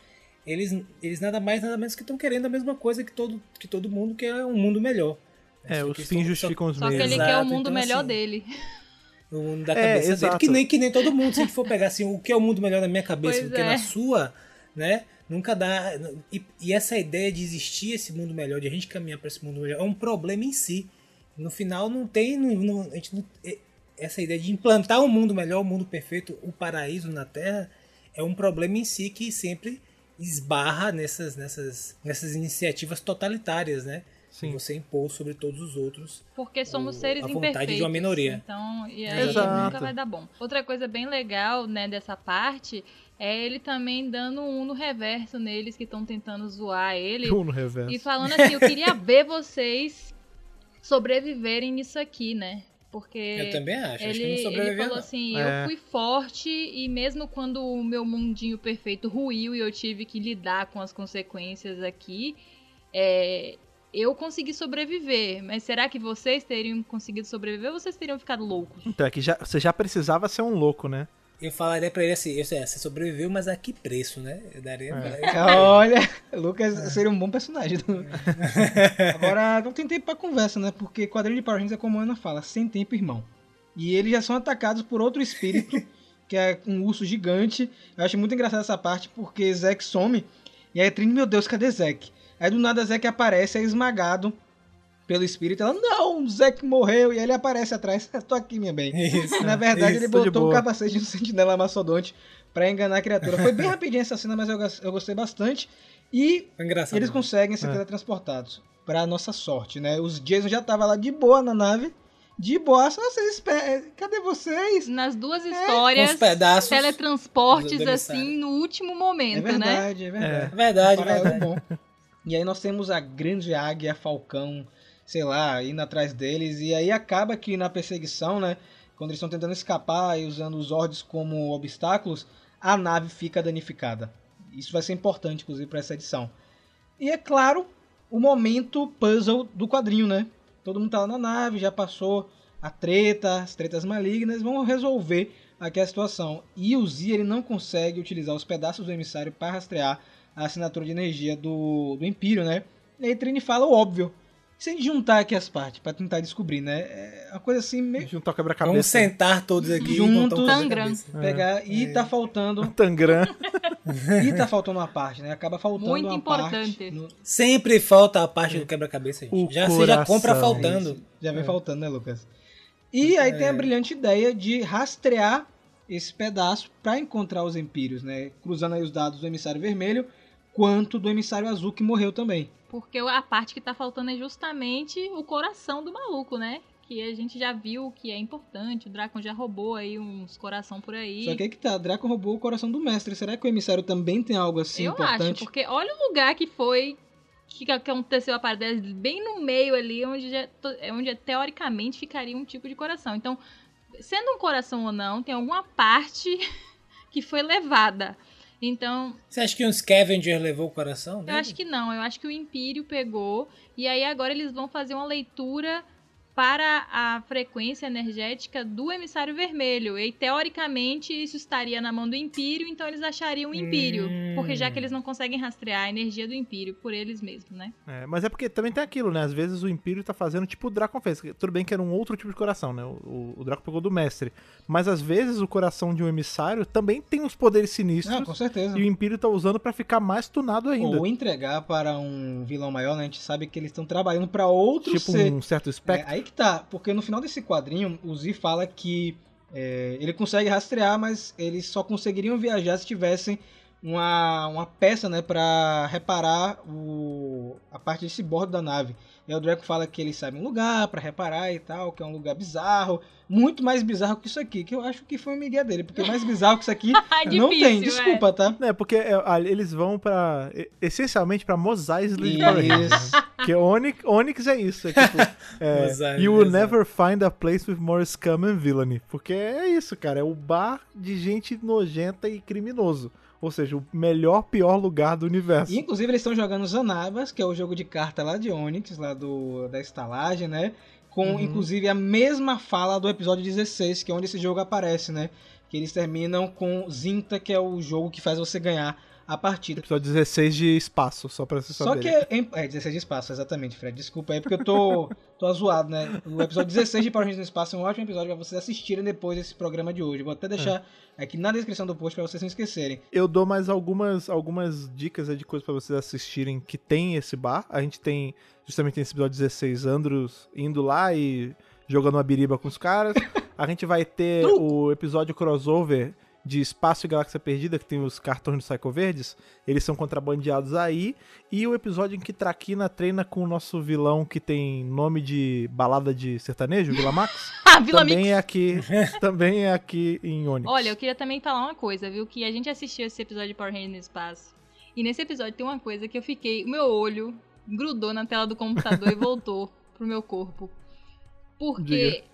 eles, eles nada mais nada menos que estão querendo a mesma coisa que todo, que todo mundo, que é um mundo melhor. É, os que fins só- justificam os Só que meios. ele né? quer o Exato, mundo então, melhor assim, dele. o mundo da É, cabeça dele. exato. Que nem, que nem todo mundo. Se a gente for pegar assim, o que é o mundo melhor na minha cabeça Pois do que é. na sua, né? Nunca dá. E, e essa ideia de existir esse mundo melhor, de a gente caminhar para esse mundo melhor, é um problema em si. No final não tem. Não, não- a gente não- é- essa ideia de implantar um mundo melhor, um mundo perfeito, o paraíso na Terra, é um problema em si que sempre esbarra nessas, nessas, nessas iniciativas totalitárias, né? Sim. Você impor sobre todos os outros. Porque somos o- seres a vontade de uma minoria. Então, e aí Exato. nunca vai dar bom. Outra coisa bem legal, né, dessa parte é ele também dando um no reverso neles que estão tentando zoar ele. Um no reverso. E falando assim, eu queria ver vocês sobreviverem nisso aqui, né? Porque Eu também acho. acho que ele, não ele falou não. assim, É. eu fui forte e mesmo quando o meu mundinho perfeito ruiu e eu tive que lidar com as consequências aqui, é, eu consegui sobreviver. Mas será que vocês teriam conseguido sobreviver ou vocês teriam ficado loucos? Então, é que já, você já precisava ser um louco, né? Eu falaria pra ele assim, eu sei, você sobreviveu, mas a que preço, né? Eu daria É. pra ele. Olha, Lucas seria um bom personagem. Agora, não tem tempo pra conversa, né? Porque quadrinho de Power Rangers é como a Ana fala, sem tempo, irmão. E eles já são atacados por outro espírito, que é um urso gigante. Eu acho muito engraçado essa parte, porque Zack some. E aí Trini, meu Deus, cadê Zack? Aí do nada Zack aparece, é esmagado pelo espírito. Ela, não, Zack morreu. E aí ele aparece atrás. Tô aqui, minha bem. Isso. Na verdade, Isso, ele botou o capacete de um sentinela mastodonte pra enganar a criatura. Foi bem rapidinho essa cena, mas eu, eu gostei bastante. E eles conseguem ser É. teletransportados. Pra nossa sorte, né? Os Jason já tava lá de boa na nave. De boa. Só vocês esperam. Cadê vocês? Nas duas Com histórias, os pedaços. teletransportes do- do assim no último É momento, né? verdade, é verdade. É verdade, verdade. bom. E aí nós temos a grande águia, Falcão, sei lá, indo atrás deles. E aí acaba que na perseguição, né? Quando eles estão tentando escapar e usando os Zords como obstáculos, a nave fica danificada. Isso vai ser importante, inclusive, para essa edição. E é claro, o momento puzzle do quadrinho, né? Todo mundo tá lá na nave, já passou a treta, as tretas malignas, vão resolver aqui a situação. E o Z ele não consegue utilizar os pedaços do emissário para rastrear a assinatura de energia do, do Empírio, né? E aí Trini fala o óbvio. Se a gente juntar aqui as partes para tentar descobrir, né? É uma coisa assim, meio Juntar o Vamos quebra-cabeça. sentar todos aqui Juntos. e montar um quebra-cabeça. pegar e tá faltando Tangram. e tá faltando uma parte, né? Acaba faltando Muito uma importante. parte. no- Sempre falta a parte do quebra-cabeça, gente. O já, você já compra faltando. Já vem faltando, né, Lucas? E aí tem a brilhante ideia de rastrear esse pedaço para encontrar os empírios, né? Cruzando aí os dados do emissário vermelho quanto do emissário azul que morreu também. Porque a parte que tá faltando é justamente o coração do maluco, né? Que a gente já viu que é importante. O Dracon já roubou aí uns coração por aí. Só que aí que tá, Draco roubou o coração do mestre. Será que o emissário também tem algo assim Eu importante? acho, porque olha o lugar que foi. Que aconteceu a parada delas, bem no meio ali, onde, já, é onde teoricamente ficaria um tipo de coração. Então, sendo um coração ou não, tem alguma parte que foi levada. Então, Você acha que um Scavenger levou o coração? eu acho que não. Eu acho que o Império pegou. E aí agora eles vão fazer uma leitura para a frequência energética do emissário vermelho. E teoricamente isso estaria na mão do Império, então eles achariam o Império. Hum. Porque já que eles não conseguem rastrear a energia do Império por eles mesmos, né? É, mas é porque também tem aquilo, né? Às vezes o Império tá fazendo tipo o Draco fez. Tudo bem que era um outro tipo de coração, né? O, o Draco pegou do mestre. Mas às vezes o coração de um emissário também tem uns poderes sinistros. Não, com certeza. E o Império tá usando pra ficar mais tunado ainda. Ou entregar para um vilão maior, né? A gente sabe que eles estão trabalhando para outro tipo ser. um certo É, espectro. aí que tá, porque no final desse quadrinho, o Z fala que é, ele consegue rastrear, mas eles só conseguiriam viajar se tivessem uma, uma peça, né, para reparar o, a parte desse bordo da nave. E o Draco fala que ele sabe um lugar para reparar e tal, que é um lugar bizarro, muito mais bizarro que isso aqui, que eu acho que foi o migué dele, porque mais bizarro que isso aqui não Difícil, tem, é. desculpa, tá? É, porque é, eles vão pra. e- essencialmente pra Mos Eisley de Power Rangers. Isso. Porque Onyx, Onyx é isso. É tipo. é, Mos Eisley, you will never find a place with more scum and villainy. Porque é isso, cara. É o bar de gente nojenta e criminoso. Ou seja, o melhor, pior lugar do universo. E, inclusive eles estão jogando Zanabas, que é o jogo de carta lá de Onyx, lá do, da estalagem, né? Com Uhum. inclusive a mesma fala do episódio 16, que é onde esse jogo aparece, né? Que eles terminam com Zinta, que é o jogo que faz você ganhar a partida. Episódio 16 de espaço, só pra vocês Só saberem. que. Em, é, 16 de espaço, exatamente, Fred. Desculpa aí, porque eu tô, tô azoado, né? O episódio 16 de Power Rangers no Espaço é um ótimo episódio pra vocês assistirem depois desse programa de hoje. Vou até deixar aqui na descrição do post pra vocês não esquecerem. Eu dou mais algumas, algumas dicas de coisas pra vocês assistirem que tem esse bar. A gente tem, justamente nesse episódio 16, Andros indo lá e jogando uma biriba com os caras. A gente vai ter o episódio crossover de Espaço e Galáxia Perdida, que tem os cartões do Psycho Verdes. Eles são contrabandeados aí. E o episódio em que Traquina treina com o nosso vilão que tem nome de balada de sertanejo, Vila Max. Ah, Vila também Mix! é aqui, também é aqui em Onyx. Olha, eu queria também falar uma coisa, viu? Que a gente assistiu esse episódio de Power Rangers no espaço. E nesse episódio tem uma coisa que eu fiquei. O meu olho grudou na tela do computador e voltou pro meu corpo. Porque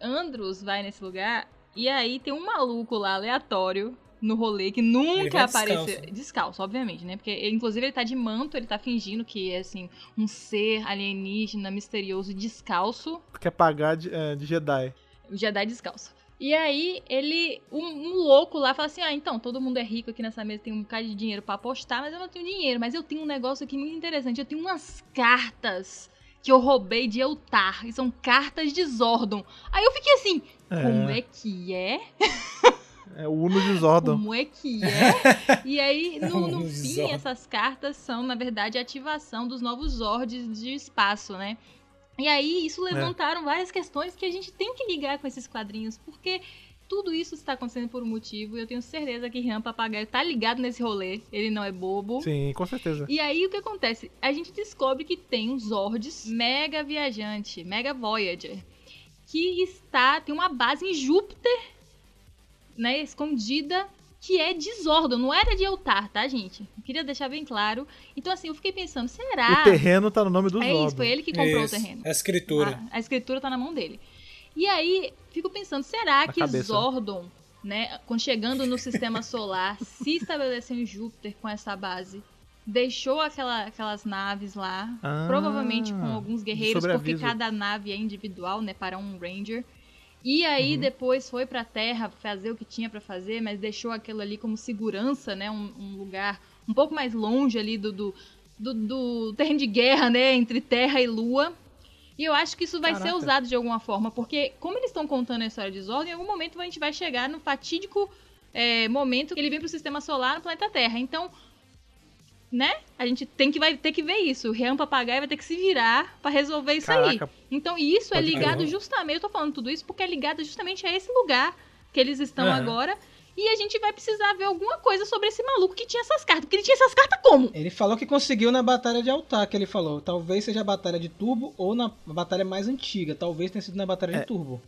Andros vai nesse lugar e aí tem um maluco lá aleatório no rolê que nunca apareceu. descalço. Descalço, obviamente, né? Porque inclusive ele tá de manto, ele tá fingindo que é assim, um ser alienígena misterioso descalço. Quer pagar de, é, de Jedi. Jedi descalço. E aí, ele, um, um louco lá, fala assim: Ah, então, todo mundo é rico aqui nessa mesa, tem um bocado de dinheiro pra apostar, mas eu não tenho dinheiro. Mas eu tenho um negócio aqui muito interessante. Eu tenho umas cartas que eu roubei de Eutar. E são cartas de Zordon. Aí eu fiquei assim: Como é que é? É o Uno de Zordon. Como é que é? E aí, no, no Um fim, essas cartas são, na verdade, a ativação dos novos Zords de espaço, né? E aí, É. isso levantaram várias questões que a gente tem que ligar com esses quadrinhos, porque tudo isso está acontecendo por um motivo, e eu tenho certeza que Rian Papagaio tá ligado nesse rolê, ele não é bobo. Sim, com certeza. E aí, o que acontece? A gente descobre que tem um Zords mega viajante, mega Voyager, que está, tem uma base em Júpiter, né, escondida, que é de Zordon, não era de Eltar, tá, gente? Eu queria deixar bem claro. Então, assim, eu fiquei pensando, será... O terreno tá no nome do é isso, foi ele que comprou Isso, o terreno. A escritura. A, a escritura tá na mão dele. E aí, fico pensando, será Na que cabeça. Zordon, né, quando chegando no sistema solar, se estabeleceu em Júpiter com essa base, deixou aquela, aquelas naves lá, Ah, provavelmente com alguns guerreiros, porque cada nave é individual, né, para um Ranger. E aí Uhum. depois foi pra Terra fazer o que tinha pra fazer, mas deixou aquilo ali como segurança, né, um, um lugar um pouco mais longe ali do, do, do, do terreno de guerra, né, entre Terra e Lua. E eu acho que isso vai ser Caraca. usado de alguma forma, porque como eles estão contando a história de Zordon, em algum momento a gente vai chegar no fatídico é, momento que ele vem pro sistema solar no planeta Terra. Então, né? A gente tem que, vai ter que ver isso. O Rian Papagaio vai ter que se virar pra resolver isso aí. Caraca, Então, isso é ligado justamente. Eu tô falando tudo isso porque é ligado justamente a esse lugar que eles estão Aham. agora. E a gente vai precisar ver alguma coisa sobre esse maluco que tinha essas cartas. Porque ele tinha essas cartas como? Ele falou que conseguiu na batalha de Altar, que ele falou. Talvez seja a batalha de Turbo ou na batalha mais antiga. Talvez tenha sido na batalha É. de Turbo.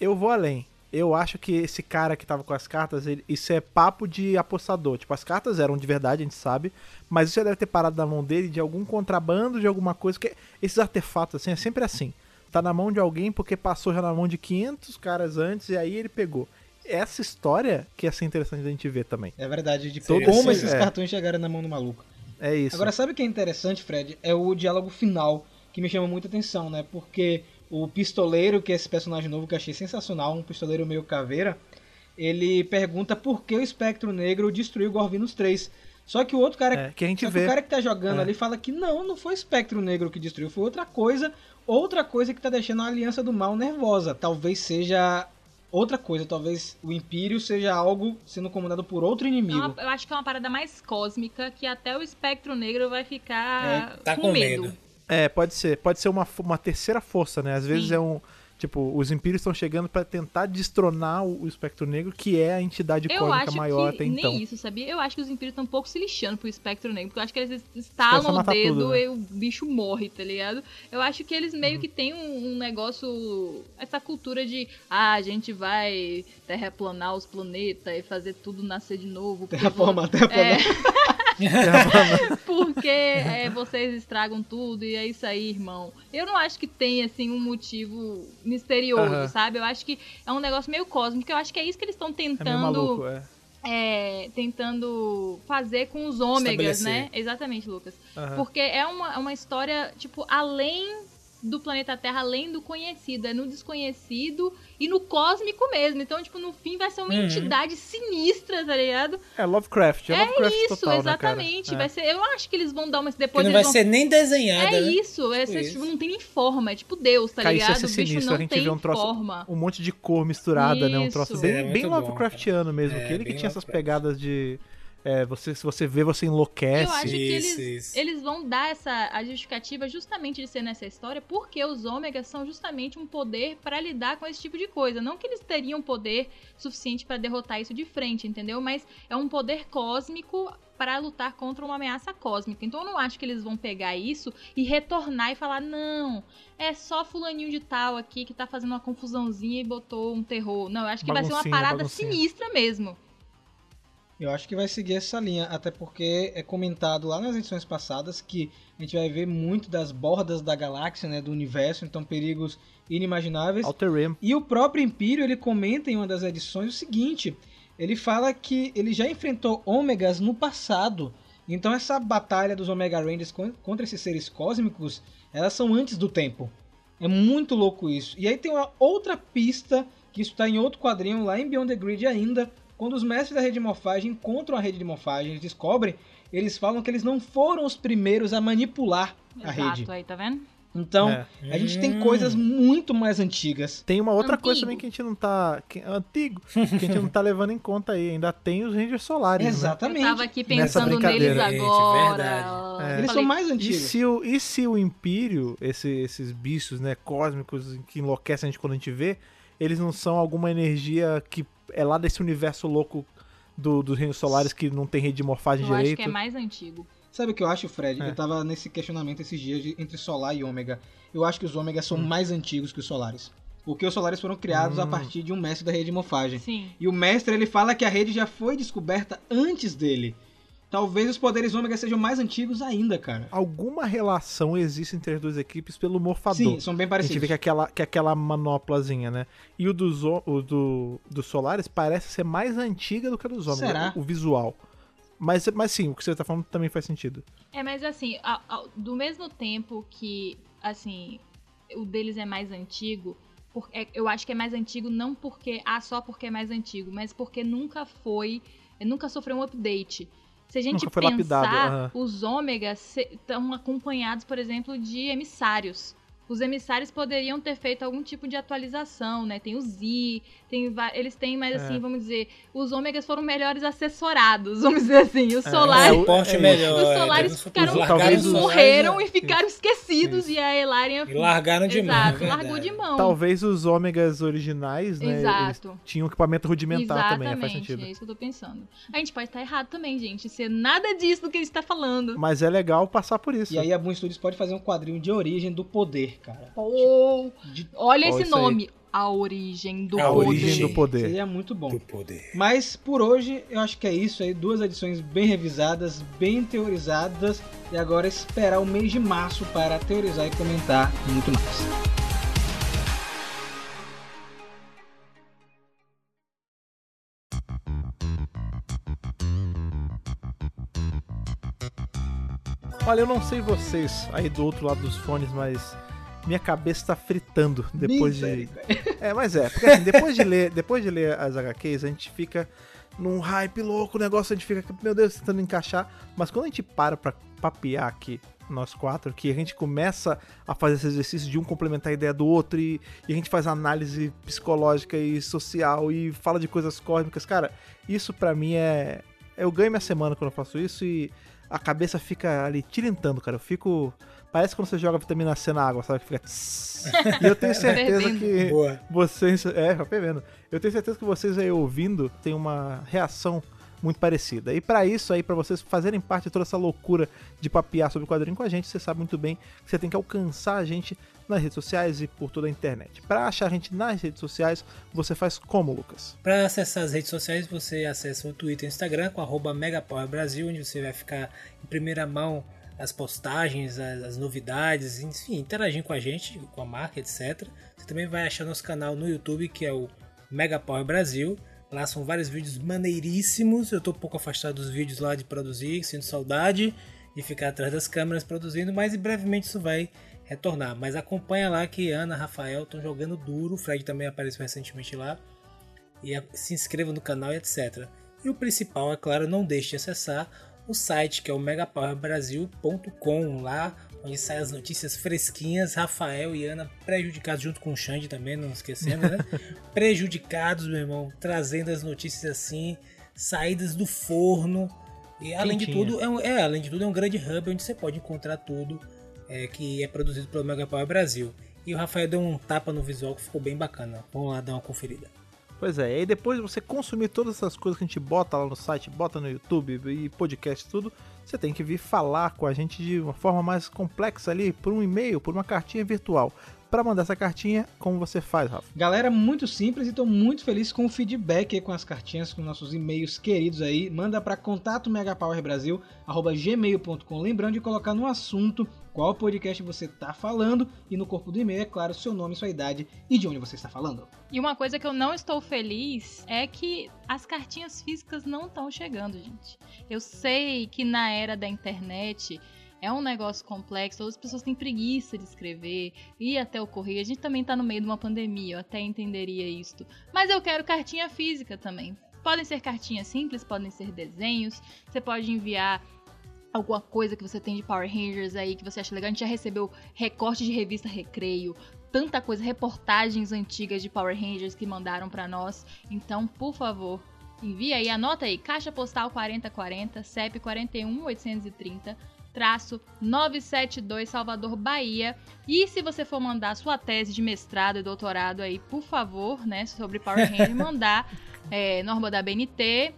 eu vou além. Eu acho que esse cara que tava com as cartas, ele- isso é papo de apostador. Tipo, as cartas eram de verdade, a gente sabe. Mas isso já deve ter parado na mão dele de algum contrabando, de alguma coisa. que Esses artefatos, assim, é sempre assim. Tá na mão de alguém porque passou já na mão de 500 caras antes e aí ele pegou. Essa história que ia ser interessante da gente ver também. É verdade, de Todo como esse- esses é. cartões chegaram na mão do maluco. É isso. Agora, sabe o que é interessante, Fred? É o diálogo final que me chama muita atenção, né? Porque o pistoleiro, que é esse personagem novo que eu achei sensacional, um pistoleiro meio caveira, ele pergunta por que o Espectro Negro destruiu o Gorvinos 3. Só que o outro cara, É, que a gente só que vê. o cara que tá jogando É. ali fala que não, não foi o Espectro Negro que destruiu, foi outra coisa, outra coisa que tá deixando a Aliança do Mal nervosa. Talvez seja outra coisa, talvez o Império seja algo sendo comandado por outro É inimigo. uma- eu acho que é uma parada mais cósmica que até o espectro negro vai ficar Tá com, com medo. medo. É, pode ser. Pode ser uma, uma terceira força, né? Às vezes Sim. é um. Tipo, os Impérios estão chegando pra tentar destronar o, o Espectro Negro, que é a entidade Eu cósmica acho maior que até nem então. isso, sabia? Eu acho que os Impérios estão um pouco se lixando pro espectro negro, porque eu acho que eles estalam o dedo tudo, né? e o bicho morre, tá ligado? Eu acho que eles Uhum. meio que têm um, um negócio, essa cultura de, ah, a gente vai terraplanar os planetas e fazer tudo nascer de novo. porque Terraforma, vo- terraforma. É, porque é, vocês estragam tudo e é isso aí, irmão. Eu não acho que tem, assim, um motivo misterioso, Aham. sabe? Eu acho que é um negócio meio cósmico. Eu acho que é isso que eles estão É tentando maluco, é. é, tentando fazer com os ômegas, né? Exatamente, Lucas. Aham. Porque é uma, é uma história, tipo, além do planeta Terra, além do conhecido. É no desconhecido e no cósmico mesmo. Então, tipo, no fim vai ser uma Uhum. entidade sinistra, tá ligado? É Lovecraft, é, Lovecraft Isso, total, exatamente. Né, vai ser, eu acho que eles vão dar uma. Que Depois não eles vai vão ser nem desenhada, é né? isso, é, Tipo ser, isso. tipo, não tem nem forma, é tipo Deus, tá isso ia ligado? ser O bicho sinistro, não a gente tem vê um troço- forma. Um monte de cor misturada, né? Um troço Isso. bem, É bem bom, Lovecraftiano mesmo. É, que ele que tinha essas pegadas de. É, você, se você vê, você enlouquece. Eu acho que Isso, eles, isso. eles vão dar essa a justificativa justamente de ser nessa história, porque os ômegas são justamente um poder pra lidar com esse tipo de coisa. Não que eles teriam poder suficiente pra derrotar isso de frente, entendeu? Mas é um poder cósmico pra lutar contra uma ameaça cósmica. Então eu não acho que eles vão pegar isso e retornar e falar: não, é só fulaninho de tal aqui que tá fazendo uma confusãozinha e botou um terror. Não, eu acho que vai ser uma parada baguncinha. sinistra mesmo. Eu acho que vai seguir essa linha, até porque é comentado lá nas edições passadas que a gente vai ver muito das bordas da galáxia, né, do universo, então perigos inimagináveis. Outer. E o próprio Império, ele comenta em uma das edições o seguinte, ele fala que ele já enfrentou ômegas no passado. Então essa batalha dos Omega Rangers con- contra esses seres cósmicos, elas são antes do tempo. É muito louco isso. E aí tem uma outra pista, que isso está em outro quadrinho, lá em Beyond the Grid ainda, quando os mestres da rede de morfagem encontram a rede de morfagem, eles descobrem, eles falam que eles não foram os primeiros a manipular a rede. Exato, aí, tá vendo? Então, É. a gente tem coisas muito mais antigas. Tem uma outra Antigo. coisa também que a gente não tá. Que, antigo. Que a gente não tá levando em conta aí. Ainda tem os Rangers Solares. Né? Eu Exatamente. tava aqui pensando neles brincadeira. Gente, agora. verdade. É. Eles Falei, são mais E antigos. se, o, e se o Império, esse- esses bichos né, cósmicos que enlouquecem a gente quando a gente vê, eles não são alguma energia que é lá desse universo louco do, dos reinos solares que não tem rede de morfagem Eu acho direito? que é mais antigo. Sabe o que eu acho, Fred? É. Eu tava nesse questionamento esses dias de- entre Solar e Ômega. Eu acho que os Ômegas são mais antigos que os Solares. Porque os Solares foram criados a Hum. partir de um mestre da rede de morfagem. Sim. E o mestre ele fala que a rede já foi descoberta antes dele. Talvez os poderes Ômega sejam mais antigos ainda, cara. Alguma relação existe entre as duas equipes pelo morfador. Sim, são bem A gente parecidos. vê que é aquela, que aquela manoplazinha, né? E o dos, o, do, dos Solares parece ser mais antiga do que a dos Ômega, Será? O, o visual. Mas, mas sim, o que você tá falando também faz sentido. É, mas assim, a- a- do mesmo tempo que, assim, o deles é mais antigo, por- é- eu acho que é mais antigo não porque, ah, só porque é mais antigo, mas porque nunca foi, nunca sofreu um update. Se a gente pensar, lapidado, aham. os ômegas estão acompanhados, por exemplo, de emissários. Os emissários poderiam ter feito algum tipo de atualização, né? Tem o Z, tem eles têm, mas assim, É. vamos dizer, os ômegas foram melhores assessorados, vamos dizer assim. Os É, solares, é, Suporte é melhor. os é, solares deve- ficaram, os os- solares, morreram e ficaram esquecidos e a Elaria E largaram de mão. Exato, é largou de mão. Talvez os ômegas originais, né? Exato. Eles tinham equipamento rudimentar Exatamente, também, faz sentido. é isso que eu tô pensando. A gente pode estar errado também, gente. Ser nada disso do que a gente tá falando. Mas é legal passar por isso. E aí a Boom Studios pode fazer um quadrinho de origem do poder, cara. Pô, De- olha esse isso aí. nome. A origem do A a poder. origem do poder. Seria muito bom. Do poder. Mas por hoje eu acho que é isso aí, duas edições bem revisadas, bem teorizadas e agora esperar o mês de março para teorizar e comentar muito mais. Olha, eu não sei vocês aí do outro lado dos fones, mas minha cabeça tá fritando depois de. É, mas é, porque assim, depois de ler, depois de ler as HQs, a gente fica num hype louco, o negócio a gente fica, meu Deus, tentando encaixar, mas quando a gente para pra papear aqui, nós quatro, que a gente começa a fazer esse exercício de um complementar a ideia do outro e, e a gente faz análise psicológica e social e fala de coisas cósmicas, cara, isso pra mim é eu ganho minha semana quando eu faço isso e a cabeça fica ali tilintando, cara. Eu fico. Parece quando você joga vitamina C na água, sabe? Que fica. E eu tenho certeza Fervendo. que Boa. vocês. É, tá vendo? Eu tenho certeza que vocês aí ouvindo tem uma reação muito parecida. E pra isso aí, pra vocês fazerem parte de toda essa loucura de papear sobre o quadrinho com a gente, você sabe muito bem que você tem que alcançar a gente nas redes sociais e por toda a internet. Pra achar a gente nas redes sociais, você faz como, Lucas? Para acessar as redes sociais, você acessa o Twitter e o Instagram com arroba MegaPowerBrasil, onde você vai ficar em primeira mão as postagens, as, as novidades, enfim, interagir com a gente, com a marca, etc. Você também vai achar nosso canal no YouTube, que é o Mega Power Brasil. Lá são vários vídeos maneiríssimos. Eu tô um pouco afastado dos vídeos lá de produzir, sinto saudade de ficar atrás das câmeras produzindo, mas brevemente isso vai retornar. Mas acompanha lá que Ana, Rafael estão jogando duro. O Fred também apareceu recentemente lá. E se inscreva no canal e etc. E o principal, é claro, não deixe de acessar o site que é o megapowerbrasil.com, lá onde saem as notícias fresquinhas. Rafael e Ana prejudicados junto com o Xande também, não esquecendo, né? prejudicados, meu irmão, trazendo as notícias assim, saídas do forno. E além de tudo, é, um- é, além de tudo, é um grande hub onde você pode encontrar tudo é, que é produzido pelo Mega Power Brasil. E o Rafael deu um tapa no visual que ficou bem bacana. Vamos lá dar uma conferida. Pois é, e aí depois de você consumir todas essas coisas que a gente bota lá no site, bota no YouTube e podcast tudo, você tem que vir falar com a gente de uma forma mais complexa ali, por um e-mail, por uma cartinha virtual. Para mandar essa cartinha, como você faz, Rafa? Galera, muito simples e tô muito feliz com o feedback aí, com as cartinhas, com nossos e-mails queridos aí. Manda para contato megapowerbrasil@gmail.com, lembrando de colocar no assunto qual podcast você tá falando e no corpo do e-mail, é claro, seu nome, sua idade e de onde você está falando. E uma coisa que eu não estou feliz é que as cartinhas físicas não estão chegando, gente. Eu sei que na era da internet é um negócio complexo, as pessoas têm preguiça de escrever, ir até o correio. A gente também tá no meio de uma pandemia, eu até entenderia isto. Mas eu quero cartinha física também. Podem ser cartinhas simples, podem ser desenhos. Você pode enviar alguma coisa que você tem de Power Rangers aí que você acha legal. A gente já recebeu recorte de revista Recreio, tanta coisa, reportagens antigas de Power Rangers que mandaram pra nós. Então, por favor, envia aí, anota aí, Caixa Postal 4040, CEP 41830, traço 972 Salvador, Bahia. E se você for mandar sua tese de mestrado e doutorado aí, por favor, né, sobre Power Rangers, mandar é, norma da BNT,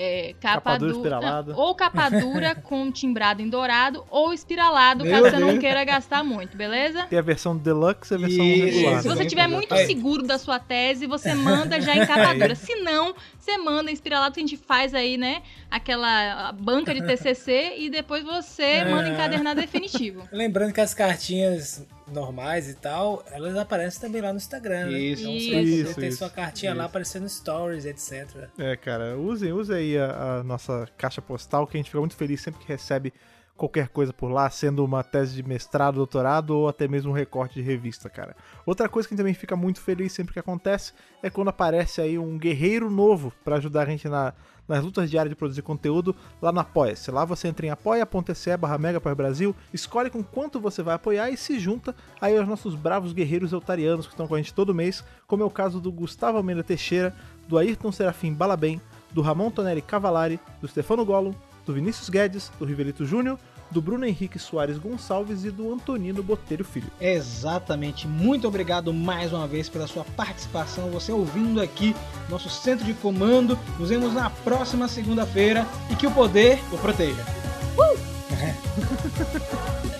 é, capa, Capa dura du- espiralada. não, ou capa dura com timbrado em dourado, ou espiralado, Meu caso você não Deus. queira gastar muito, beleza? Tem a versão deluxe e a versão Isso, regular. Se você tiver muito seguro da sua tese, você manda já em capa dura. Se não, você manda em espiralado que a gente faz aí, né? Aquela banca de TCC e depois você É. manda encadernado definitivo. Lembrando que as cartinhas normais e tal, elas aparecem também lá no Instagram, né? Isso, Então Isso. você, tem sua cartinha lá isso. aparecendo stories, etc. É, cara, usem, usem aí a, a nossa caixa postal, que a gente fica muito feliz sempre que recebe qualquer coisa por lá, sendo uma tese de mestrado, doutorado ou até mesmo um recorte de revista, cara. Outra coisa que a gente também fica muito feliz sempre que acontece é quando aparece aí um guerreiro novo para ajudar a gente na, nas lutas diárias de produzir conteúdo lá no Apoia-se. Lá você entra em apoia.se barra Brasil, escolhe com quanto você vai apoiar e se junta aí aos nossos bravos guerreiros eutarianos que estão com a gente todo mês, como é o caso do Gustavo Almeida Teixeira, do Ayrton Serafim Balabem, do Ramon Tonelli Cavalari, do Stefano Gollum, do Vinícius Guedes, do Rivelito Júnior, do Bruno Henrique Soares Gonçalves e do Antonino Botelho Filho. Exatamente. Muito obrigado mais uma vez pela sua participação, você ouvindo aqui nosso centro de comando. Nos vemos na próxima segunda-feira e que o poder o proteja. Uh! É.